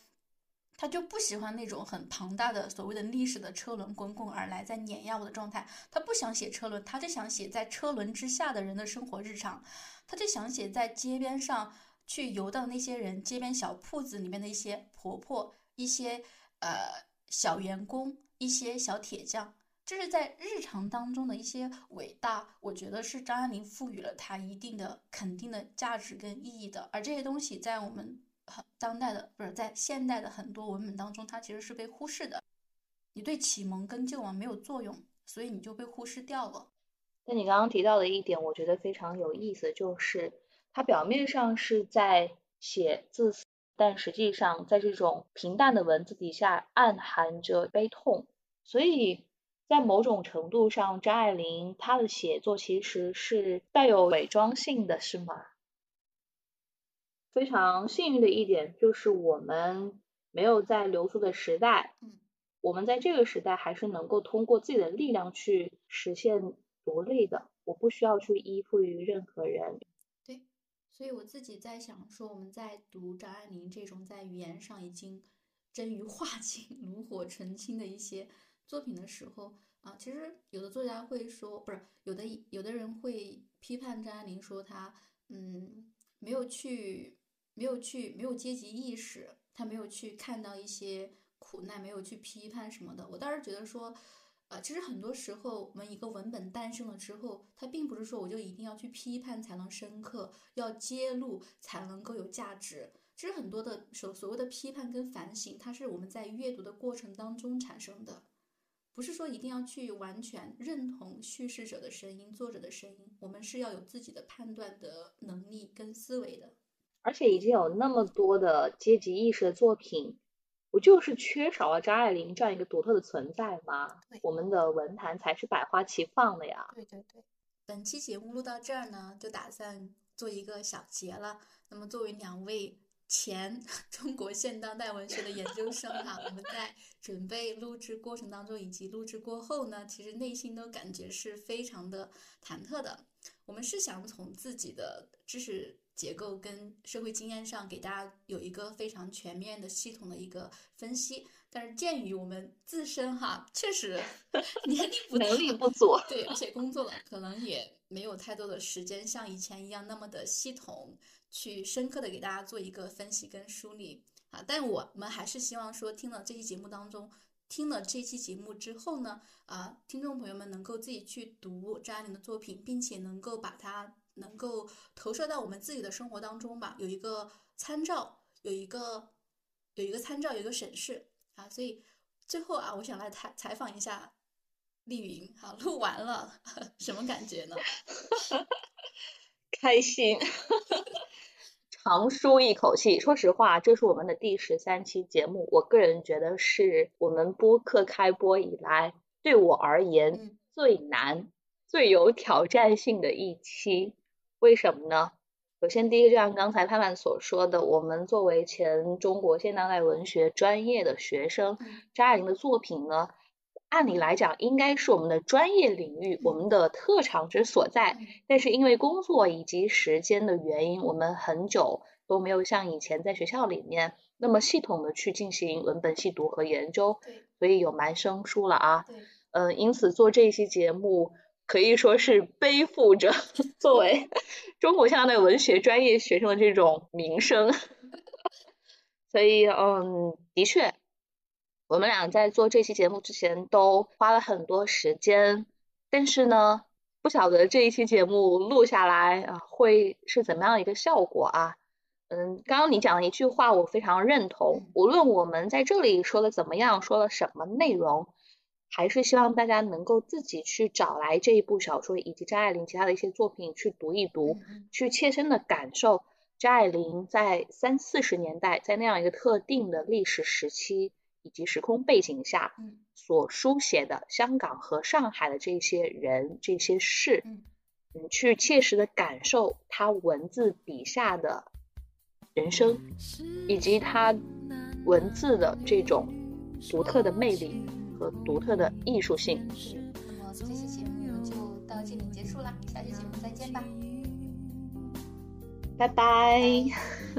Speaker 1: 他就不喜欢那种很庞大的所谓的历史的车轮滚滚而来，在碾压我的状态。他不想写车轮，他就想写在车轮之下的人的生活日常。他就想写在街边上去游荡那些人，街边小铺子里面的一些婆婆、一些呃小员工、一些小铁匠。这是在日常当中的一些伟大，我觉得是张爱玲赋予了他一定的肯定的价值跟意义的。而这些东西在我们很当代的，不是在现代的很多文本当中，它其实是被忽视的。你对启蒙跟救亡没有作用，所以你就被忽视掉了。
Speaker 2: 那你刚刚提到的一点，我觉得非常有意思，就是它表面上是在写自私，但实际上在这种平淡的文字底下暗含着悲痛，所以。在某种程度上，张爱玲她的写作其实是带有伪装性的，是吗？非常幸运的一点就是我们没有在流苏的时代，
Speaker 1: 嗯，
Speaker 2: 我们在这个时代还是能够通过自己的力量去实现独立的，我不需要去依附于任何人。
Speaker 1: 对，所以我自己在想说，我们在读张爱玲这种在语言上已经臻于化境、炉火纯青的一些。作品的时候啊，其实有的作家会说，不是有的有的人会批判张爱玲，说她嗯没有去没有去没有阶级意识，他没有去看到一些苦难，没有去批判什么的。我倒是觉得说，呃，其实很多时候我们一个文本诞生了之后，它并不是说我就一定要去批判才能深刻，要揭露才能够有价值。其实很多的所所谓的批判跟反省，它是我们在阅读的过程当中产生的。不是说一定要去完全认同叙事者的声音、作者的声音，我们是要有自己的判断的能力跟思维的。
Speaker 2: 而且已经有那么多的阶级意识的作品，不就是缺少了张爱玲这样一个独特的存在吗？我们的文坛才是百花齐放的呀。
Speaker 1: 对对对，本期节目录到这儿呢，就打算做一个小结了。那么作为两位。前 中国现当代文学的研究生哈，我们在准备录制过程当中以及录制过后呢，其实内心都感觉是非常的忐忑的。我们是想从自己的知识结构跟社会经验上给大家有一个非常全面的系统的一个分析，但是鉴于我们自身哈确实 年龄不
Speaker 2: 能力不足，
Speaker 1: 对，而且工作了，可能也没有太多的时间像以前一样那么的系统。去深刻的给大家做一个分析跟梳理啊，但我们还是希望说，听了这期节目当中，听了这期节目之后呢，啊，听众朋友们能够自己去读张爱玲的作品，并且能够把它能够投射到我们自己的生活当中吧，有一个参照，有一个有一个参照，有一个审视啊，所以最后啊，我想来采采访一下丽云，好，录完了，什么感觉呢？
Speaker 2: 开心。长舒一口气。说实话，这是我们的第十三期节目，我个人觉得是我们播客开播以来对我而言最难、最有挑战性的一期。为什么呢？首先，第一个就像刚才盼盼所说的，我们作为前中国现当代文学专业的学生，张爱玲的作品呢？按理来讲，应该是我们的专业领域，我们的特长之所在。但是因为工作以及时间的原因，我们很久都没有像以前在学校里面那么系统的去进行文本细读和研究，所以有蛮生疏了啊。嗯，因此做这一期节目可以说是背负着 作为中国现代文学专业学生的这种名声。所以，嗯，的确。我们俩在做这期节目之前都花了很多时间，但是呢，不晓得这一期节目录下来啊会是怎么样一个效果啊？嗯，刚刚你讲的一句话我非常认同，无论我们在这里说的怎么样，说了什么内容，还是希望大家能够自己去找来这一部小说以及张爱玲其他的一些作品去读一读，去切身的感受张爱玲在三四十年代在那样一个特定的历史时期。以及时空背景下所书写的香港和上海的这些人、这些事，嗯，去切实的感受他文字笔下的人生，以及他文字的这种独特的魅力和独特的艺术性。
Speaker 1: 那么这期节目就到这里结束了，下期节目再见吧，
Speaker 2: 拜拜。